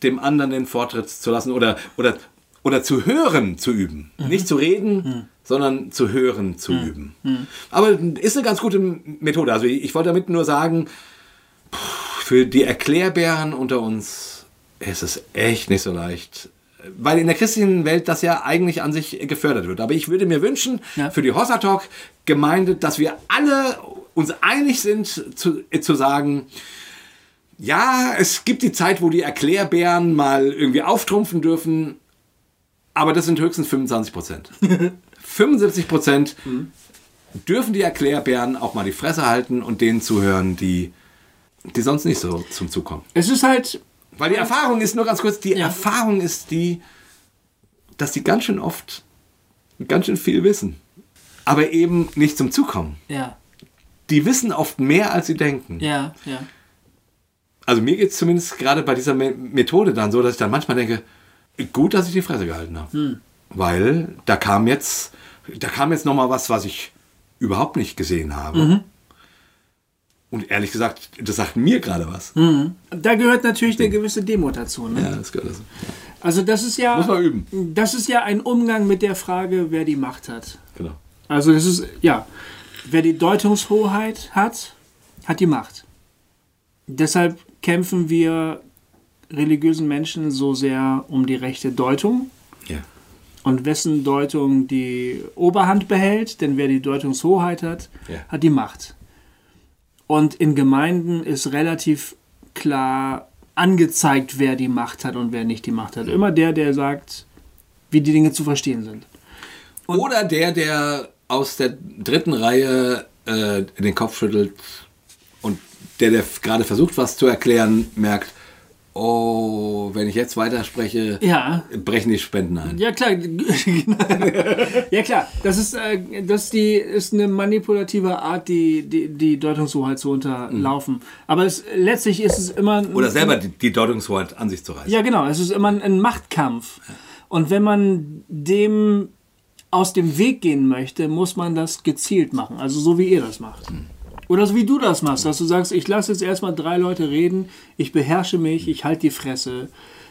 dem anderen den Vortritt zu lassen oder, oder, oder zu hören zu üben. Mhm. Nicht zu reden, mhm. sondern zu hören zu mhm. üben. Mhm. Aber ist eine ganz gute Methode. Also ich, ich wollte damit nur sagen, für die Erklärbären unter uns ist es echt nicht so leicht. Weil in der christlichen Welt das ja eigentlich an sich gefördert wird. Aber ich würde mir wünschen, ja. für die Hossa Talk Gemeinde, dass wir alle uns einig sind zu, zu sagen, ja, es gibt die Zeit, wo die Erklärbären mal irgendwie auftrumpfen dürfen, aber das sind höchstens 25 Prozent. 75 Prozent mhm. dürfen die Erklärbären auch mal die Fresse halten und denen zuhören, die, die sonst nicht so zum Zug kommen. Es ist halt. Weil die Erfahrung ist, nur ganz kurz, die ja. Erfahrung ist die, dass die ganz schön oft ganz schön viel wissen, aber eben nicht zum Zug kommen. Ja. Die wissen oft mehr, als sie denken. Ja, ja also mir geht es zumindest gerade bei dieser Methode dann so, dass ich dann manchmal denke, gut, dass ich die Fresse gehalten habe. Hm. Weil da kam jetzt, da kam jetzt nochmal was, was ich überhaupt nicht gesehen habe. Mhm. Und ehrlich gesagt, das sagt mir gerade was. Mhm. Da gehört natürlich eine gewisse Demo dazu. Ne? Ja, das gehört dazu. Also das ist ja. Muss man üben. Das ist ja ein Umgang mit der Frage, wer die Macht hat. Genau. Also das ist, ja, wer die Deutungshoheit hat, hat die Macht. Deshalb kämpfen wir religiösen Menschen so sehr um die rechte Deutung. Ja. Und wessen Deutung die Oberhand behält, denn wer die Deutungshoheit hat, ja. hat die Macht. Und in Gemeinden ist relativ klar angezeigt, wer die Macht hat und wer nicht die Macht hat. Immer der, der sagt, wie die Dinge zu verstehen sind. Und Oder der, der aus der dritten Reihe äh, den Kopf schüttelt der, der gerade versucht, was zu erklären, merkt, oh, wenn ich jetzt weiterspreche, ja. brechen die Spenden ein. Ja, klar. ja, klar. Das ist, äh, das die, ist eine manipulative Art, die, die, die Deutungshoheit zu unterlaufen. Mhm. Aber es, letztlich ist es immer... Ein, Oder selber die, die Deutungshoheit an sich zu reißen. Ja, genau. Es ist immer ein, ein Machtkampf. Und wenn man dem aus dem Weg gehen möchte, muss man das gezielt machen. Also so wie ihr das macht. Mhm. Oder so wie du das machst, dass du sagst, ich lasse jetzt erstmal drei Leute reden, ich beherrsche mich, ich halte die Fresse,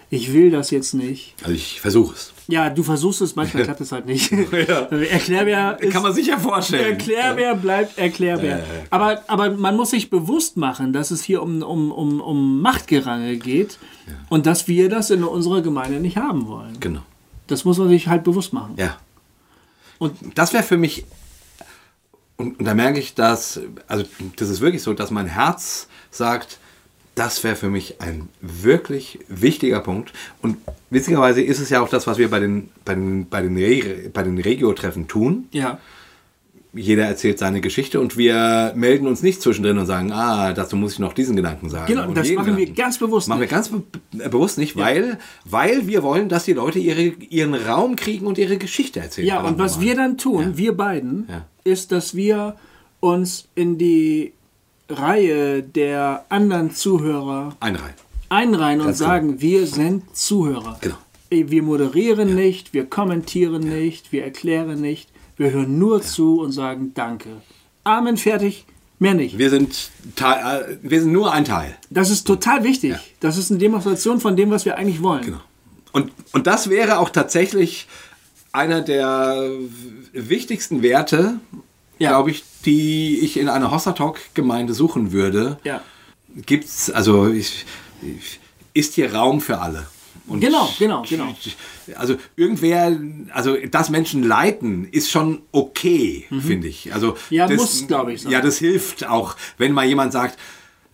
ich will das jetzt nicht. Also ich versuche es. Ja, du versuchst es, manchmal klappt es halt nicht. ja. Erklärbär ist, Kann man sich ja vorstellen. Erklärbär bleibt Erklärbär. aber, aber man muss sich bewusst machen, dass es hier um, um, um, um Machtgerange geht ja. und dass wir das in unserer Gemeinde nicht haben wollen. Genau. Das muss man sich halt bewusst machen. Ja. Und das wäre für mich und, und da merke ich, dass, also das ist wirklich so, dass mein Herz sagt, das wäre für mich ein wirklich wichtiger Punkt. Und witzigerweise ist es ja auch das, was wir bei den, bei den, bei den, Re bei den Regio-Treffen tun. Ja jeder erzählt seine Geschichte und wir melden uns nicht zwischendrin und sagen, ah, dazu muss ich noch diesen Gedanken sagen. Genau, das machen Gedanken. wir ganz bewusst Machen nicht. wir ganz be bewusst nicht, ja. weil, weil wir wollen, dass die Leute ihre, ihren Raum kriegen und ihre Geschichte erzählen. Ja, und was wir dann tun, ja. wir beiden, ja. ist, dass wir uns in die Reihe der anderen Zuhörer einreihen, einreihen und sagen, genau. wir sind Zuhörer. Genau. Wir moderieren nicht, wir kommentieren nicht, wir erklären nicht wir hören nur zu und sagen Danke. Amen, fertig, mehr nicht. Wir sind, Teil, äh, wir sind nur ein Teil. Das ist total wichtig. Ja. Das ist eine Demonstration von dem, was wir eigentlich wollen. Genau. Und, und das wäre auch tatsächlich einer der wichtigsten Werte, ja. glaube ich, die ich in einer Hossa Talk Gemeinde suchen würde. Ja. Gibt's, also ich, ist hier Raum für alle? Und genau, genau, genau. Also irgendwer, also das Menschen leiten, ist schon okay, mhm. finde ich. Also ja, das, muss, glaube ich. Sein. Ja, das hilft auch, wenn mal jemand sagt,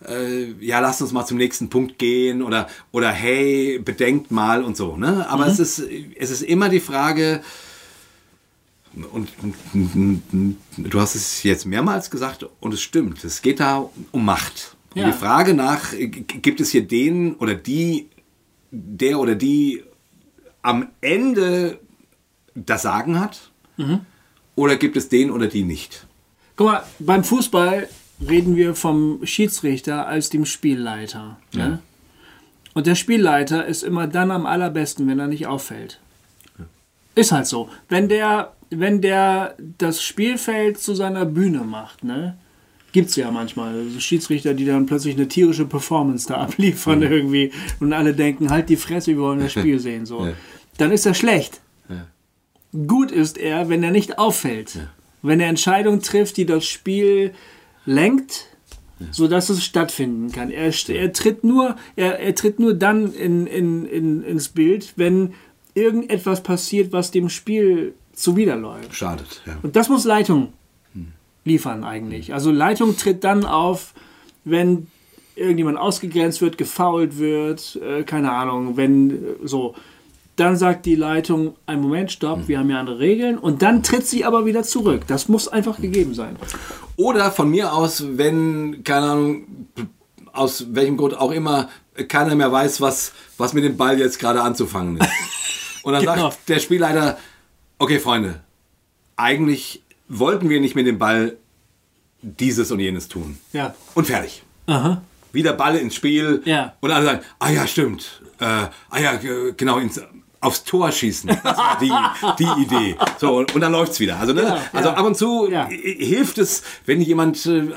äh, ja, lasst uns mal zum nächsten Punkt gehen oder oder hey, bedenkt mal und so. Ne? Aber mhm. es ist es ist immer die Frage. Und, du hast es jetzt mehrmals gesagt und es stimmt. Es geht da um Macht. Ja. Und die Frage nach, gibt es hier den oder die der oder die am Ende das Sagen hat? Mhm. Oder gibt es den oder die nicht? Guck mal, beim Fußball reden wir vom Schiedsrichter als dem Spielleiter. Ne? Ja. Und der Spielleiter ist immer dann am allerbesten, wenn er nicht auffällt. Ja. Ist halt so. Wenn der, wenn der das Spielfeld zu seiner Bühne macht, ne, Gibt es ja manchmal. Also Schiedsrichter, die dann plötzlich eine tierische Performance da abliefern mhm. irgendwie und alle denken, halt die Fresse, wir wollen das Spiel sehen. So. Ja. Dann ist er schlecht. Ja. Gut ist er, wenn er nicht auffällt. Ja. Wenn er Entscheidungen trifft, die das Spiel lenkt, sodass es stattfinden kann. Er, er, tritt, nur, er, er tritt nur dann in, in, in, ins Bild, wenn irgendetwas passiert, was dem Spiel zuwiderläuft. Schadet, ja. Und das muss Leitung liefern eigentlich. Also Leitung tritt dann auf, wenn irgendjemand ausgegrenzt wird, gefault wird, äh, keine Ahnung, wenn äh, so. Dann sagt die Leitung, ein Moment, stopp, mhm. wir haben ja andere Regeln. Und dann tritt sie aber wieder zurück. Das muss einfach gegeben sein. Oder von mir aus, wenn, keine Ahnung, aus welchem Grund auch immer, keiner mehr weiß, was, was mit dem Ball jetzt gerade anzufangen ist. Und dann genau. sagt der Spielleiter, okay, Freunde, eigentlich wollten wir nicht mit dem Ball dieses und jenes tun. Ja. Und fertig. Aha. Wieder Ball ins Spiel. Ja. Und alle sagen, ah ja, stimmt. Äh, ah ja, genau, ins, aufs Tor schießen. Das war die, die Idee. So, und, und dann läuft's wieder. Also, ne, ja, also ab und zu ja. hilft es, wenn jemand, äh,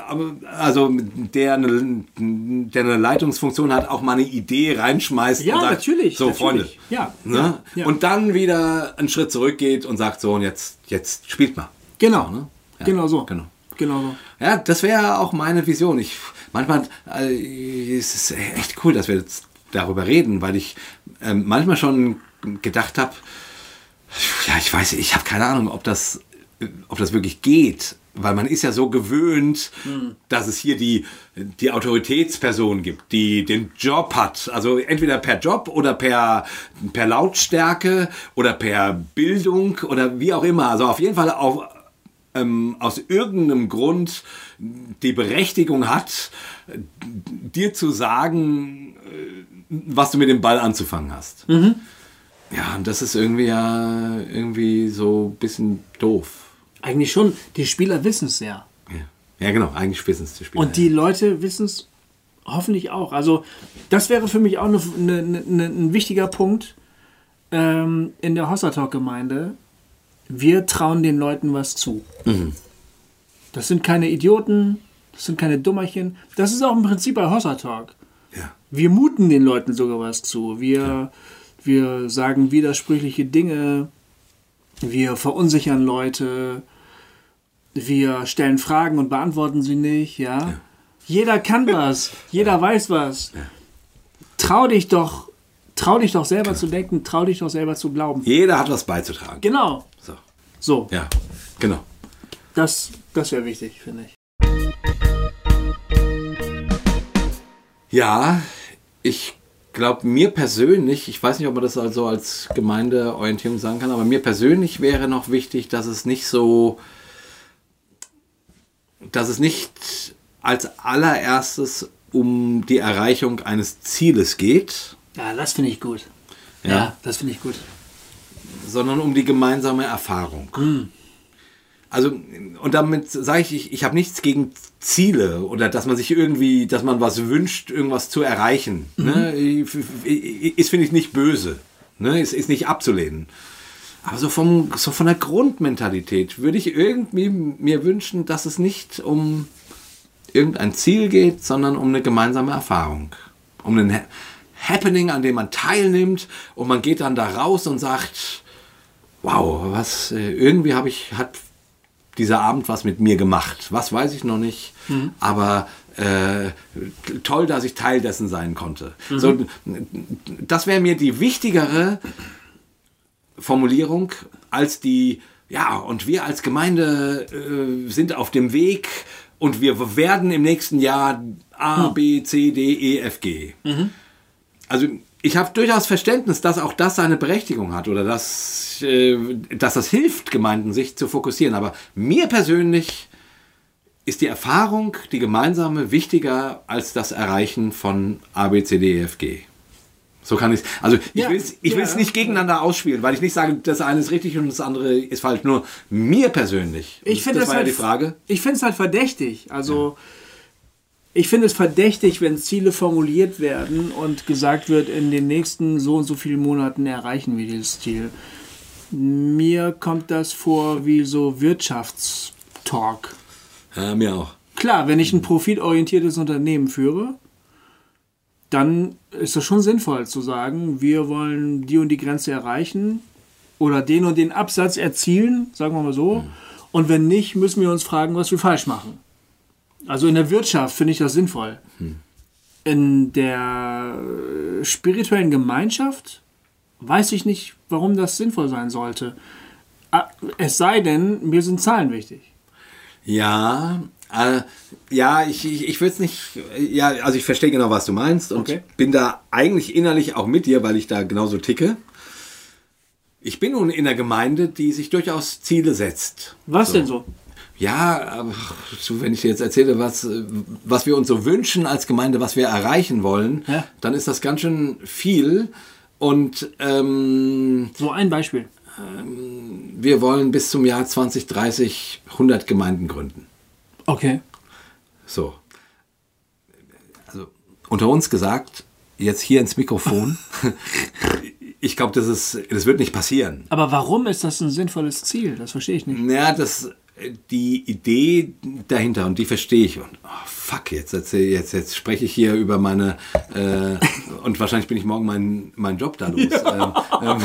also der eine, der eine Leitungsfunktion hat, auch mal eine Idee reinschmeißt ja, und sagt, natürlich, so natürlich. Freunde. Ja, ne? Und dann wieder einen Schritt zurückgeht und sagt so, und jetzt, jetzt spielt mal. Genau, ne? Ja, genau so. Genau. Genau so. Ja, das wäre auch meine Vision. Ich, manchmal äh, es ist es echt cool, dass wir jetzt darüber reden, weil ich äh, manchmal schon gedacht habe, ja, ich weiß, ich habe keine Ahnung, ob das, ob das wirklich geht, weil man ist ja so gewöhnt, hm. dass es hier die, die Autoritätsperson gibt, die den Job hat. Also entweder per Job oder per, per Lautstärke oder per Bildung oder wie auch immer. Also auf jeden Fall auf, ähm, aus irgendeinem Grund die Berechtigung hat, dir zu sagen, äh, was du mit dem Ball anzufangen hast. Mhm. Ja, und das ist irgendwie ja irgendwie so ein bisschen doof. Eigentlich schon. Die Spieler wissen es ja. ja. Ja, genau. Eigentlich wissen es die Spieler. Und die Leute wissen es hoffentlich auch. Also das wäre für mich auch eine, eine, eine, ein wichtiger Punkt ähm, in der Hossertalk-Gemeinde, wir trauen den Leuten was zu. Mhm. Das sind keine Idioten, das sind keine Dummerchen. Das ist auch im Prinzip bei Hossa Talk. Ja. Wir muten den Leuten sogar was zu. Wir, ja. wir sagen widersprüchliche Dinge. Wir verunsichern Leute. Wir stellen Fragen und beantworten sie nicht. Ja. ja. Jeder kann was. Jeder weiß was. Trau dich doch trau dich doch selber genau. zu denken, trau dich doch selber zu glauben. Jeder hat was beizutragen. Genau. So. So. Ja, genau. Das, das wäre wichtig, finde ich. Ja, ich glaube, mir persönlich, ich weiß nicht, ob man das also als Gemeindeorientierung sagen kann, aber mir persönlich wäre noch wichtig, dass es nicht so, dass es nicht als allererstes um die Erreichung eines Zieles geht. Ja, das finde ich gut. Ja, ja das finde ich gut sondern um die gemeinsame Erfahrung. Mhm. Also, und damit sage ich, ich, ich habe nichts gegen Ziele oder dass man sich irgendwie, dass man was wünscht, irgendwas zu erreichen. Mhm. Ne? Ist, finde ich, nicht böse. Ne? Ist, ist nicht abzulehnen. Aber so, vom, so von der Grundmentalität würde ich irgendwie mir wünschen, dass es nicht um irgendein Ziel geht, sondern um eine gemeinsame Erfahrung. Um ein Happening, an dem man teilnimmt und man geht dann da raus und sagt, wow, was, äh, irgendwie habe ich, hat dieser Abend was mit mir gemacht. Was weiß ich noch nicht, mhm. aber äh, toll, dass ich Teil dessen sein konnte. Mhm. So, das wäre mir die wichtigere Formulierung als die, ja, und wir als Gemeinde äh, sind auf dem Weg und wir werden im nächsten Jahr A, mhm. B, C, D, E, F, G. Mhm. Also ich habe durchaus Verständnis, dass auch das seine Berechtigung hat oder dass, äh, dass das hilft, Gemeinden sich zu fokussieren. Aber mir persönlich ist die Erfahrung, die gemeinsame, wichtiger als das Erreichen von A, B, C, D, E, F, G. So kann ich Also ich ja, will es ich ja, nicht gegeneinander ausspielen, weil ich nicht sage, das eine ist richtig und das andere ist falsch. Nur mir persönlich. Ich finde das, das halt, ja die Frage. Ich finde es halt verdächtig. Also ja ich finde es verdächtig, wenn Ziele formuliert werden und gesagt wird, in den nächsten so und so vielen Monaten erreichen wir dieses Ziel. Mir kommt das vor wie so Wirtschaftstalk. Ja, mir auch. Klar, wenn ich ein profitorientiertes Unternehmen führe, dann ist es schon sinnvoll zu sagen, wir wollen die und die Grenze erreichen oder den und den Absatz erzielen, sagen wir mal so. Mhm. Und wenn nicht, müssen wir uns fragen, was wir falsch machen. Also in der Wirtschaft finde ich das sinnvoll. Mhm. In der spirituellen Gemeinschaft weiß ich nicht, warum das sinnvoll sein sollte. Ah, es sei denn, mir sind Zahlen wichtig. Ja, äh, ja, ich, ich, ich will es nicht. Ja, also ich verstehe genau, was du meinst und okay. bin da eigentlich innerlich auch mit dir, weil ich da genauso ticke. Ich bin nun in der Gemeinde, die sich durchaus Ziele setzt. Was so. denn so? Ja, wenn ich dir jetzt erzähle, was, was wir uns so wünschen als Gemeinde, was wir erreichen wollen, ja. dann ist das ganz schön viel. Und ähm, so ein Beispiel. Ähm, wir wollen bis zum Jahr 2030 100 Gemeinden gründen. Okay. So. Also unter uns gesagt, jetzt hier ins Mikrofon. ich glaube, das das wird nicht passieren. Aber warum ist das ein sinnvolles Ziel? Das verstehe ich nicht. Naja, das, die Idee dahinter und die verstehe ich. Und oh, fuck, jetzt, erzähl, jetzt, jetzt spreche ich hier über meine, äh, und wahrscheinlich bin ich morgen meinen mein Job da los. Ja. Ähm,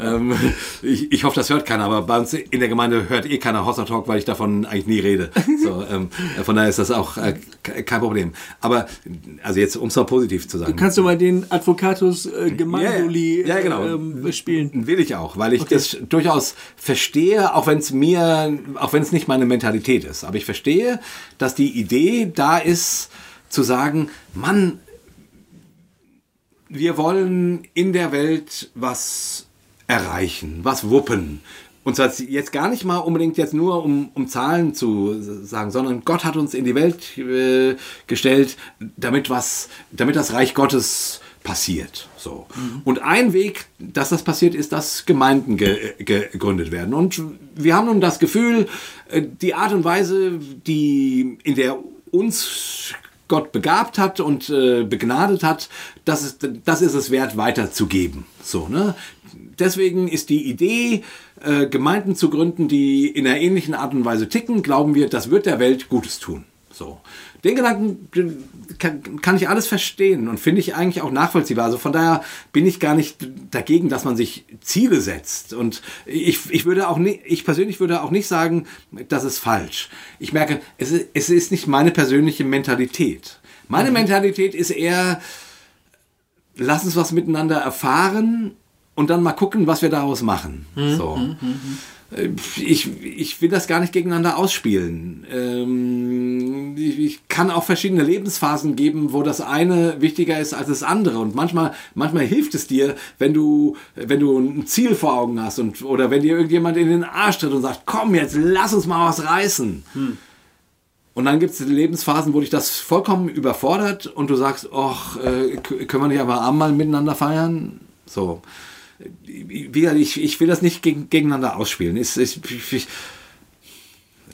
ähm, ähm, ich, ich hoffe, das hört keiner, aber bei uns in der Gemeinde hört eh keiner Hossa Talk, weil ich davon eigentlich nie rede. So, ähm, von daher ist das auch äh, kein Problem. Aber, also jetzt, um es mal positiv zu sagen. Kannst du mal den Advocatus äh, Gemandoli ja, ja, genau. Ähm, spielen? Will ich auch, weil ich okay. das durchaus verstehe, auch wenn es mir, auch wenn es nicht meine Mentalität ist. Aber ich verstehe, dass die Idee da ist, zu sagen, Mann, wir wollen in der Welt was erreichen, was wuppen. Und zwar jetzt gar nicht mal unbedingt jetzt nur, um, um Zahlen zu sagen, sondern Gott hat uns in die Welt äh, gestellt, damit was, damit das Reich Gottes passiert. So. Mhm. Und ein Weg, dass das passiert, ist, dass Gemeinden ge gegründet werden. Und wir haben nun das Gefühl, äh, die Art und Weise, die in der uns Gott begabt hat und äh, begnadet hat, das ist, das ist es wert, weiterzugeben. So, ne? Deswegen ist die Idee, äh, Gemeinden zu gründen, die in einer ähnlichen Art und Weise ticken, glauben wir, das wird der Welt Gutes tun. So. Den Gedanken kann, kann ich alles verstehen und finde ich eigentlich auch nachvollziehbar. Also von daher bin ich gar nicht dagegen, dass man sich Ziele setzt. Und ich, ich würde auch nicht, ich persönlich würde auch nicht sagen, das ist falsch. Ich merke, es ist, es ist nicht meine persönliche Mentalität. Meine mhm. Mentalität ist eher, lass uns was miteinander erfahren und dann mal gucken, was wir daraus machen. Mhm. So. Mhm. ich, ich will das gar nicht gegeneinander ausspielen. Ähm, ich, kann auch verschiedene Lebensphasen geben, wo das eine wichtiger ist als das andere. Und manchmal, manchmal hilft es dir, wenn du, wenn du ein Ziel vor Augen hast und, oder wenn dir irgendjemand in den Arsch tritt und sagt, komm jetzt, lass uns mal was reißen. Hm. Und dann gibt es Lebensphasen, wo dich das vollkommen überfordert und du sagst, ach, äh, können wir nicht aber einmal miteinander feiern? So wie ich, ich will das nicht geg gegeneinander ausspielen. Ich, ich, ich,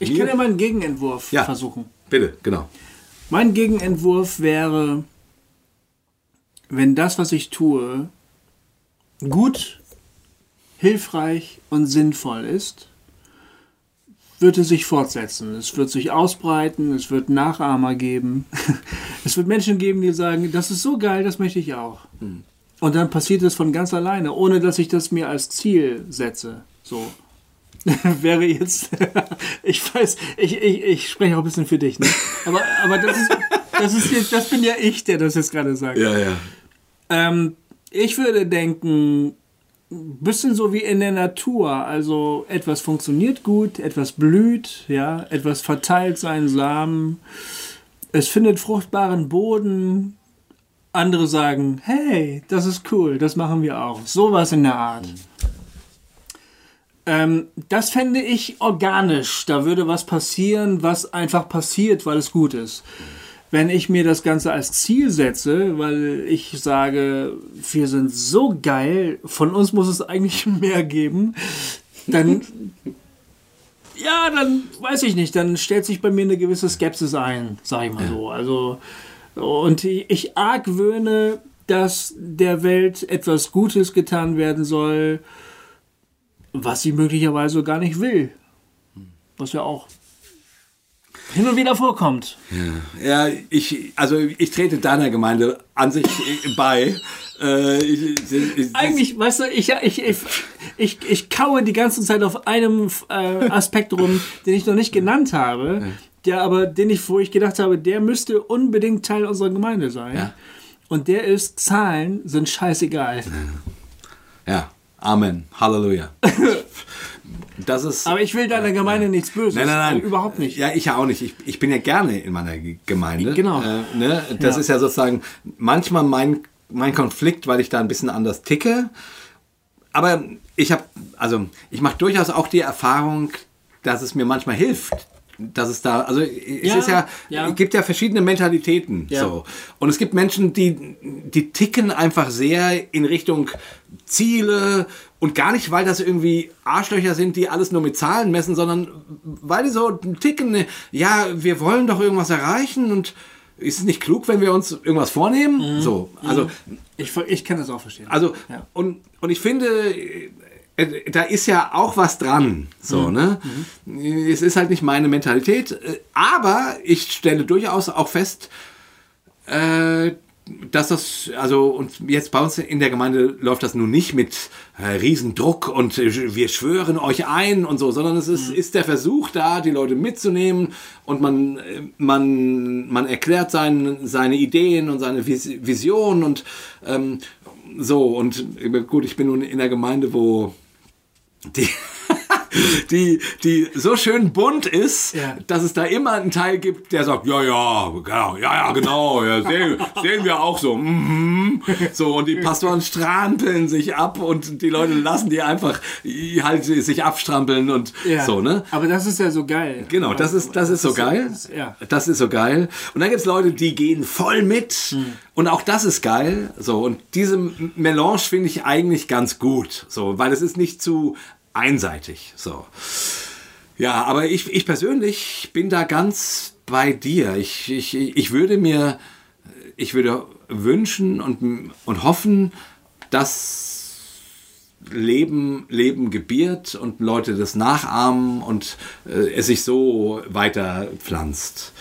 ich kann ja mal einen Gegenentwurf ja, versuchen. Bitte, genau. Mein Gegenentwurf wäre, wenn das, was ich tue, gut, hilfreich und sinnvoll ist, wird es sich fortsetzen. Es wird sich ausbreiten, es wird Nachahmer geben. es wird Menschen geben, die sagen, das ist so geil, das möchte ich auch. Hm. Und dann passiert es von ganz alleine, ohne dass ich das mir als Ziel setze. So. Wäre jetzt, ich weiß, ich, ich, ich spreche auch ein bisschen für dich, ne? Aber, aber das ist, das ist, das bin ja ich, der das jetzt gerade sagt. Ja, ja. Ähm, ich würde denken, ein bisschen so wie in der Natur. Also etwas funktioniert gut, etwas blüht, ja, etwas verteilt seinen Samen, es findet fruchtbaren Boden, andere sagen, hey, das ist cool, das machen wir auch. Sowas in der Art. Ähm, das fände ich organisch. Da würde was passieren, was einfach passiert, weil es gut ist. Wenn ich mir das Ganze als Ziel setze, weil ich sage, wir sind so geil, von uns muss es eigentlich mehr geben, dann ja, dann weiß ich nicht, dann stellt sich bei mir eine gewisse Skepsis ein, sag ich mal so. Also und ich argwöhne, dass der Welt etwas Gutes getan werden soll, was sie möglicherweise gar nicht will. Was ja auch hin und wieder vorkommt. Ja, ja ich, also ich trete deiner Gemeinde an sich bei. Äh, ich, ich, Eigentlich, weißt du, ich, ich, ich, ich, kaue die ganze Zeit auf einem äh, Aspekt rum, den ich noch nicht genannt habe, der aber, den ich, wo ich gedacht habe, der müsste unbedingt Teil unserer Gemeinde sein. Ja. Und der ist, Zahlen sind scheißegal. Ja, Amen. Halleluja. Das ist, Aber ich will deiner Gemeinde ja. nichts Böses. Nein, nein, nein. Überhaupt nicht. Ja, ich ja auch nicht. Ich, ich bin ja gerne in meiner Gemeinde. Genau. Äh, ne? Das ja. ist ja sozusagen manchmal mein, mein Konflikt, weil ich da ein bisschen anders ticke. Aber ich habe, also ich mache durchaus auch die Erfahrung, dass es mir manchmal hilft, dass es da, also es ja, ist ja, ja, es gibt ja verschiedene Mentalitäten. Ja. So. Und es gibt Menschen, die, die ticken einfach sehr in Richtung Ziele und gar nicht, weil das irgendwie Arschlöcher sind, die alles nur mit Zahlen messen, sondern weil die so ticken, ja, wir wollen doch irgendwas erreichen und ist es nicht klug, wenn wir uns irgendwas vornehmen? Mhm. So, also. Ich, ich kann das auch verstehen. Also, und, und ich finde, da ist ja auch was dran. So, mhm. ne? Mhm. Es ist halt nicht meine Mentalität. Äh, aber ich stelle durchaus auch fest, äh, dass das, also, und jetzt bei uns in der Gemeinde läuft das nun nicht mit äh, Riesendruck und wir schwören euch ein und so, sondern es ist, mhm. ist der Versuch da, die Leute mitzunehmen und man, man, man erklärt sein, seine Ideen und seine Vision und ähm, so. Und gut, ich bin nun in der Gemeinde, wo die, die, die so schön bunt ist, ja. dass es da immer einen Teil gibt, der sagt, ja, ja, genau, ja, ja, genau, ja, sehen, sehen wir auch so. Mm -hmm. So, und die Pastoren strampeln sich ab und die Leute lassen die einfach halt sich abstrampeln und ja. so, ne? Aber das ist ja so geil. Genau, das ist, das ist so geil. Ja. Das ist so geil. Und dann gibt es Leute, die gehen voll mit. Hm. Und auch das ist geil. So, und diese Melange finde ich eigentlich ganz gut. So, weil es ist nicht zu einseitig. So. Ja, aber ich, ich persönlich bin da ganz bei dir. Ich, ich, ich würde mir, ich würde wünschen und, und hoffen, dass Leben, Leben gebiert und Leute das nachahmen und äh, es sich so weiter pflanzt.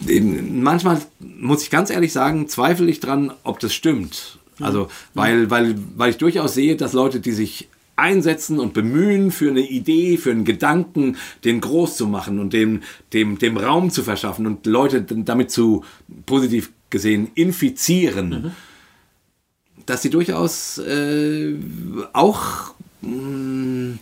Manchmal muss ich ganz ehrlich sagen, zweifle ich dran, ob das stimmt. Also, weil, weil, weil ich durchaus sehe, dass Leute, die sich einsetzen und bemühen für eine Idee, für einen Gedanken, den groß zu machen und dem, dem, dem Raum zu verschaffen und Leute damit zu positiv gesehen infizieren, mhm. dass sie durchaus äh, auch mh, mm,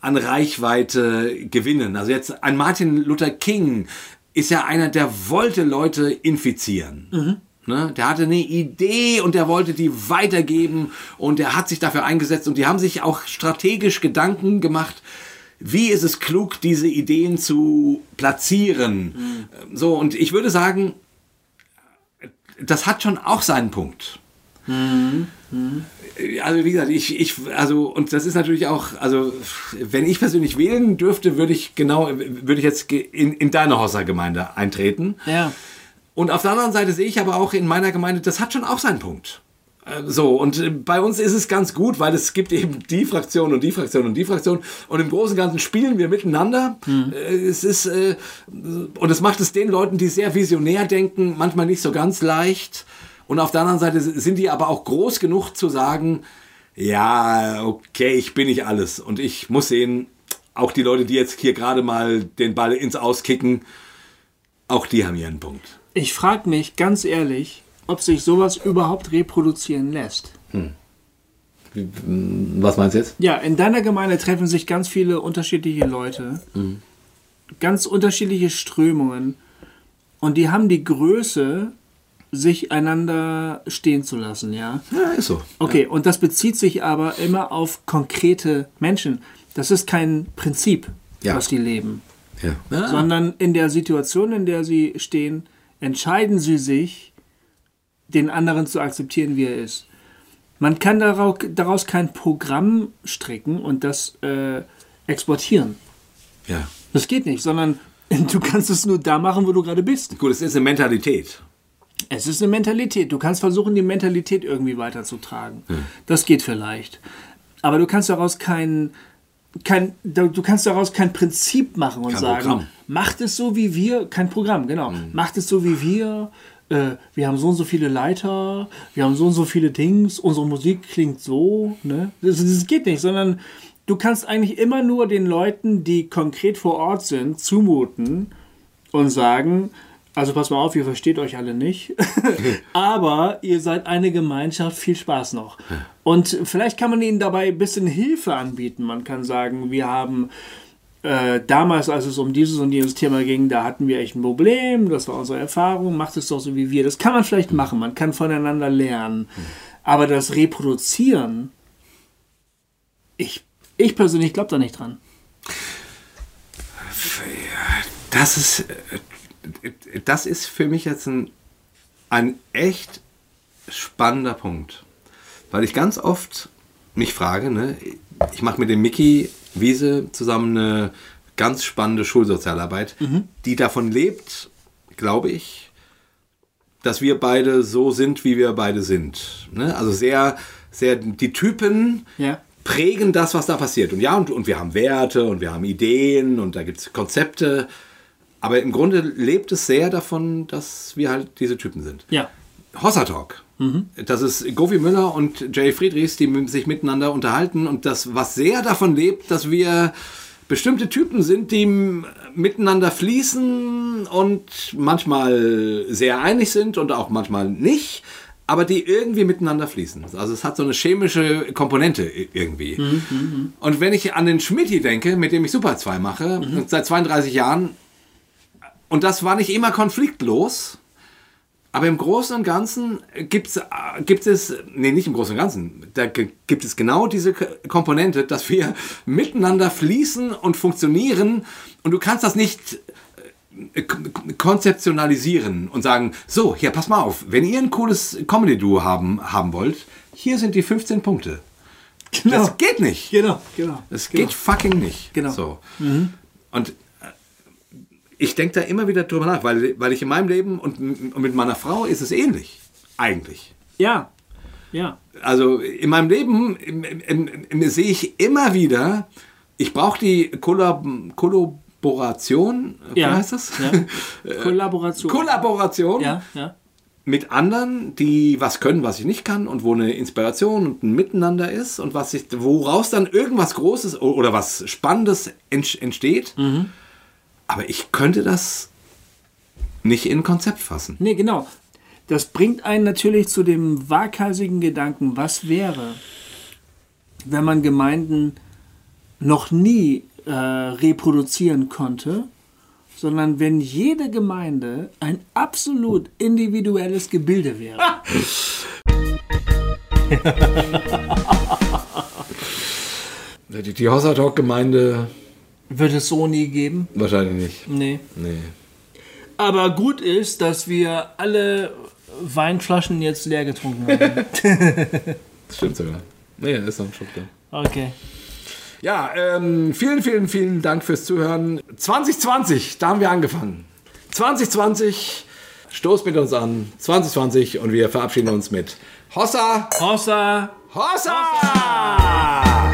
an Reichweite gewinnen. Also jetzt ein Martin Luther King ist ja einer, der wollte Leute infizieren. Mhm. Ne? Der hatte eine Idee und der wollte die weitergeben und er hat sich dafür eingesetzt und die haben sich auch strategisch Gedanken gemacht, wie ist es klug, diese Ideen zu platzieren. Mhm. So, und ich würde sagen, das hat schon auch seinen Punkt. Mhm. Mhm. Also wie gesagt, ich, ich, also, und das ist natürlich auch, also wenn ich persönlich wählen dürfte, würde ich genau, würde ich jetzt in, in deine Hossa-Gemeinde eintreten. Ja. Und auf der anderen Seite sehe ich aber auch in meiner Gemeinde, das hat schon auch seinen Punkt. Äh, so, und äh, bei uns ist es ganz gut, weil es gibt eben die Fraktion und die Fraktion und die Fraktion. Und im Großen und Ganzen spielen wir miteinander. Mhm. Es ist, und es macht es den Leuten, die sehr visionär denken, manchmal nicht so ganz leicht. Und auf der anderen Seite sind die aber auch groß genug zu sagen, ja, okay, ich bin nicht alles. Und ich muss sehen, auch die Leute, die jetzt hier gerade mal den Ball ins Auskicken, auch die haben ihren Punkt. Ich frage mich ganz ehrlich, ob sich sowas überhaupt reproduzieren lässt. Hm. Was meinst du jetzt? Ja, in deiner Gemeinde treffen sich ganz viele unterschiedliche Leute, mhm. ganz unterschiedliche Strömungen und die haben die Größe, sich einander stehen zu lassen, ja? Ja, ist so. Okay, ja. und das bezieht sich aber immer auf konkrete Menschen. Das ist kein Prinzip, ja. was die leben. Ja. ja. Sondern in der Situation, in der sie stehen, entscheiden sie sich, den anderen zu akzeptieren, wie er ist. Man kann daraus kein Programm stricken und das äh, exportieren. Ja. Das geht nicht, sondern du kannst es nur da machen, wo du gerade bist. Gut, es ist eine Mentalität. Es ist eine Mentalität. Du kannst versuchen, die Mentalität irgendwie weiterzutragen. Hm. Das geht vielleicht. Aber du kannst daraus kein, kein, du kannst daraus kein Prinzip machen und kein sagen, Programm. Macht es so wie wir, kein Programm, genau, mhm. macht es so wie wir, äh, wir haben so und so viele Leiter, wir haben so und so viele Dings, unsere Musik klingt so, ne? Das, das geht nicht, sondern du kannst eigentlich immer nur den Leuten, die konkret vor Ort sind, zumuten und sagen, also pass mal auf, ihr versteht euch alle nicht, aber ihr seid eine Gemeinschaft, viel Spaß noch. Und vielleicht kann man ihnen dabei ein bisschen Hilfe anbieten. Man kann sagen, wir haben äh, damals, als es um dieses und jenes Thema ging, da hatten wir echt ein Problem, das war unsere Erfahrung, macht es doch so wie wir. Das kann man vielleicht machen, man kann voneinander lernen. Aber das Reproduzieren, ich, ich persönlich glaube da nicht dran. Das ist das ist für mich jetzt ein, ein echt spannender Punkt. Weil ich ganz oft mich frage, ne, ich mache mit dem Mickey Wiese zusammen eine ganz spannende Schulsozialarbeit, mhm. die davon lebt, glaube ich, dass wir beide so sind, wie wir beide sind. Ne? Also sehr, sehr, die Typen ja. prägen das, was da passiert. Und ja, und, und wir haben Werte und wir haben Ideen und da gibt es Konzepte. Aber im Grunde lebt es sehr davon, dass wir halt diese Typen sind. Ja. Hossa Talk. Mhm. Das ist Govi Müller und Jay Friedrichs, die sich miteinander unterhalten und das, was sehr davon lebt, dass wir bestimmte Typen sind, die miteinander fließen und manchmal sehr einig sind und auch manchmal nicht, aber die irgendwie miteinander fließen. Also es hat so eine chemische Komponente irgendwie. Mhm, mhm. und wenn ich an den Schmidti denke, mit dem ich Super 2 mache, mhm. seit 32 Jahren, und das war nicht immer konfliktlos. Aber im Großen und Ganzen gibt's, gibt es, nee, nicht im Großen und Ganzen, da gibt es genau diese Komponente, dass wir miteinander fließen und funktionieren und du kannst das nicht äh, konzeptionalisieren und sagen, so, hier, pass mal auf, wenn ihr ein cooles Comedy-Duo haben, haben wollt, hier sind die 15 Punkte. Genau. Das geht nicht. Genau, genau. Das genau. geht fucking nicht. Genau. So. Mhm. Und ich denke da immer wieder drüber nach, weil, weil ich in meinem Leben und, und mit meiner Frau ist es ähnlich. Eigentlich. Ja. Ja. Also in meinem Leben im, im, im, sehe ich immer wieder, ich brauche die Kollab Kollaboration, ja. wie heißt das? Ja. Kollaboration. Kollaboration. Ja, ja. Mit anderen, die was können, was ich nicht kann und wo eine Inspiration und ein Miteinander ist und was ich, woraus dann irgendwas Großes oder was Spannendes entsteht. Mhm aber ich könnte das nicht in ein Konzept fassen. Nee, genau. Das bringt einen natürlich zu dem waghalsigen Gedanken, was wäre, wenn man Gemeinden noch nie äh, reproduzieren konnte, sondern wenn jede Gemeinde ein absolut individuelles Gebilde wäre. die, die Hossertalk-Gemeinde wird es so nie geben? Wahrscheinlich nicht. Nee. Nee. Aber gut ist, dass wir alle Weinflaschen jetzt leer getrunken haben. das stimmt sogar. Nee, ist noch ein Schluck da. Okay. Ja, ähm, vielen, vielen, vielen Dank fürs Zuhören. 2020, da haben wir angefangen. 2020, stoßt mit uns an. 2020 und wir verabschieden uns mit Hossa! Hossa! Hossa! Hossa!